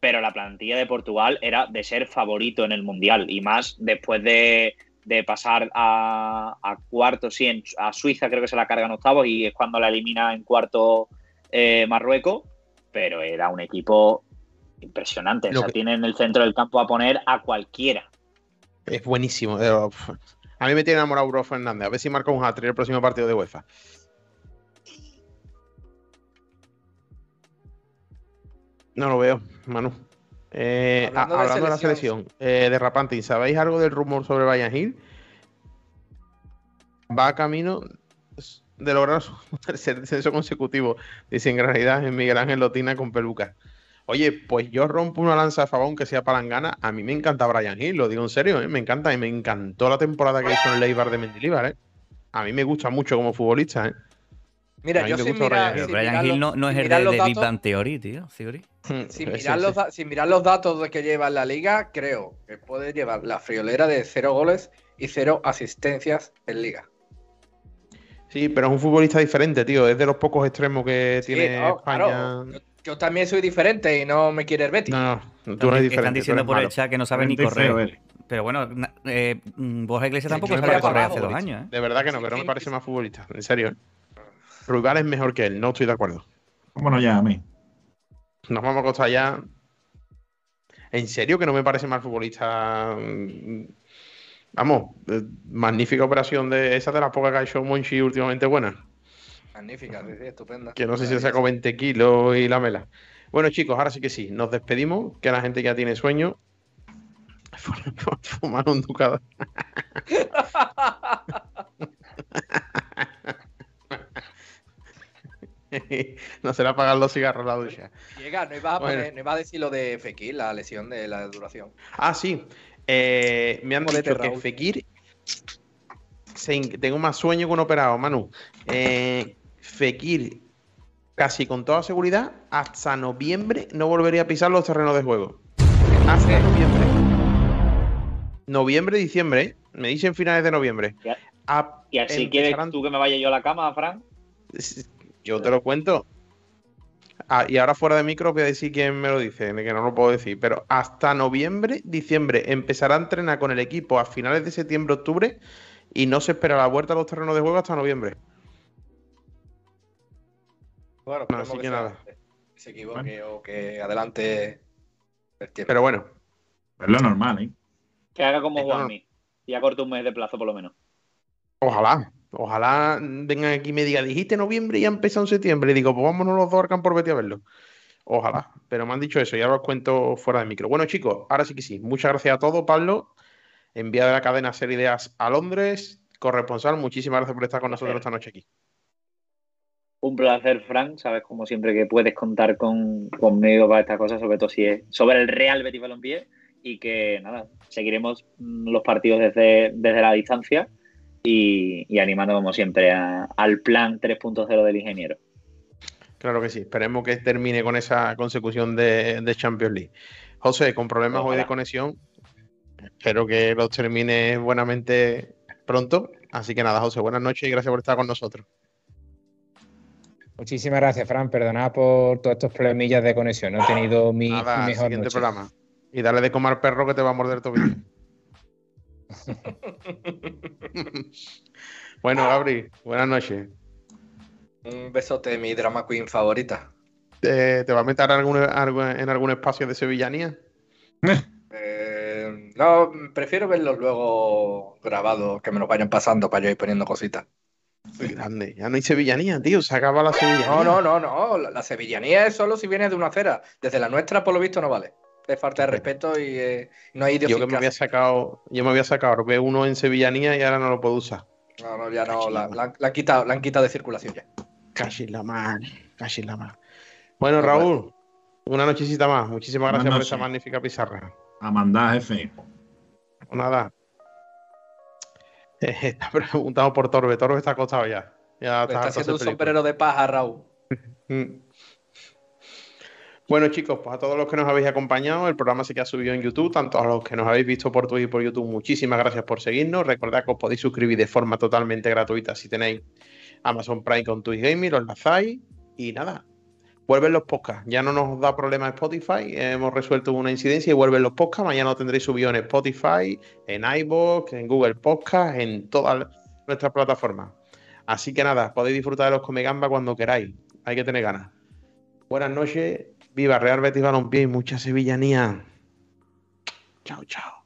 pero la plantilla de Portugal era de ser favorito en el Mundial y más después de, de pasar a, a cuartos, sí, en- a Suiza creo que se la carga en octavos y es cuando la elimina en cuarto eh, Marruecos, pero era un equipo impresionante. O Lo sea, que- tiene en el centro del campo a poner a cualquiera. Es buenísimo. eh, uf. A mí me tiene enamorado Bruno Fernández. A ver si marca un hat el próximo partido de UEFA. No lo veo, Manu. Eh, Hablando a- de hablando de, la selección. eh, de Rapantin, ¿sabéis algo del rumor sobre Bayern Hill? Va a camino de lograr su tercer descenso consecutivo. Dicen en realidad es Miguel Ángel Lotina con peluca. Oye, pues yo rompo una lanza a favor, aunque sea palangana. A mí me encanta Brian Hill, lo digo en serio, ¿eh? me encanta y me encantó la temporada que hizo en el Leibar de Mendilibar. ¿eh? A mí me gusta mucho como futbolista. ¿eh? Mira, yo sin mirar, Brian sin Brian mirar Hill no, no es sin el de, de Big Bang Theory, tío. Theory. Sin Sí, mirar, sí. los, da- sin mirar los datos de que lleva en la liga, creo que puede llevar la friolera de cero goles y cero asistencias en liga. Sí, pero es un futbolista diferente, tío. Es de los pocos extremos que Sí, tiene no, España. claro. Yo, también soy diferente y no me quiere el Betis. No, no, tú eres diferente. están diciendo por el chat que no sabe ni correr. Pero bueno, eh, mm, Borja Iglesias tampoco parece correr hace dos años. ¿eh? De verdad que no, que no me parece más futbolista. En serio. Ruibal es mejor que él, no estoy de acuerdo. Bueno, ya, a mí. Nos vamos a costar ya. En serio que no me parece mal futbolista. Vamos, eh, magnífica operación de esa de las pocas que ha hecho Monchi últimamente buena. Magnífica, sí, sí, estupenda. Que no sé si sacó 20 kilos y la mela. Bueno, chicos, ahora sí que sí. Nos despedimos, que la gente ya tiene sueño. Fumar un ducado. no será pagar los cigarros la ducha. Llega, no ibas a, Bueno. poner- no ibas a decir lo de Fekir, la lesión de la duración. Ah, sí. Eh, me han dicho que. Fekir. se tengo más sueño que un operado, Manu. Eh, Fekir, casi con toda seguridad, hasta noviembre no volvería a pisar los terrenos de juego. Hasta noviembre. Noviembre, diciembre, ¿eh? Me dicen finales de noviembre. A- Y así quieres empezarán- tú que me vaya yo a la cama, Fran. Yo te lo cuento. Ah, y ahora fuera de micro voy a decir quién me lo dice, que no lo puedo decir. Pero hasta noviembre, diciembre, empezará a entrenar con el equipo a finales de septiembre, octubre y no se espera la vuelta a los terrenos de juego hasta noviembre. Bueno, No, así que nada. que se equivoque o que adelante el tiempo. Pero bueno, Es lo normal, ¿eh? Que haga como Juanmi. Y acorte un mes de plazo por lo menos. ojalá. Ojalá vengan aquí y me diga, dijiste noviembre y ha empezado en septiembre. Y digo, pues vámonos los dos al campo Betty a verlo. Ojalá. Pero me han dicho eso, ya os cuento fuera de micro. Bueno, chicos, ahora sí que sí. Muchas gracias a todos, Pablo. Enviado de la cadena Ser Ideas a Londres. Corresponsal, muchísimas gracias por estar con nosotros esta noche aquí. Un placer, Fran. Sabes, como siempre, que puedes contar con, conmigo para estas cosas, sobre todo si es sobre el Real Betis Balompié. Y que, nada, seguiremos mm, los partidos desde, desde la distancia y, y animando, como siempre, a- al plan 3.0 del ingeniero. Claro que sí. Esperemos que termine con esa consecución de, de Champions League. José, con problemas hoy de conexión. Espero que los termine buenamente pronto. Así que nada, José, buenas noches y gracias por estar con nosotros. Muchísimas gracias, Fran. Perdonad por todos estos problemillas de conexión. No he tenido mi, Nada, mejor siguiente noche. programa. Y dale de comer al perro que te va a morder el tobillo. bueno, Gabri, buenas noches. Un besote, mi drama queen favorita. Eh, ¿Te va a meter algún- en algún espacio de sevillanía? Eh, no, prefiero verlos luego grabados, que me los vayan pasando para yo ir poniendo cositas. Grande. Ya no hay sevillanía, tío. Se acaba la sevillanía. No, no, no, no. La, la sevillanía es solo si viene de una acera. Desde la nuestra, por lo visto, no vale. Es falta de respeto y eh, no hay Yo que me había sacado, yo me había sacado B1 en sevillanía y ahora no lo puedo usar. No, no, ya no. La, la- la han quitado, la han quitado de circulación ya. Casi la mar, casi la. Bueno, No, Raúl, una nochecita más. Muchísimas gracias por esa magnífica pizarra. A mandar, jefe. Pues nada. Eh, está preguntado por Torbe. Torbe está acostado ya. Ya Me está está haciendo un sombrero de paja, Raúl. Mm. Bueno, chicos, pues a todos los que nos habéis acompañado, el programa sí que ha subido en YouTube, tanto a los que nos habéis visto por Twitch y por YouTube, muchísimas gracias por seguirnos. Recordad que os podéis suscribir de forma totalmente gratuita si tenéis Amazon Prime con Twitch Gaming, lo enlazáis y nada. Vuelven los podcasts, ya no nos da problema Spotify, hemos resuelto una incidencia y vuelven los podcasts. Mañana lo tendréis subido en Spotify, en iVoox, en Google Podcast, en todas nuestras plataformas. Así que nada, podéis disfrutar de los Comegamba cuando queráis. Hay que tener ganas. Buenas noches. Viva Real Betis Balompié y mucha sevillanía. Chao, chao.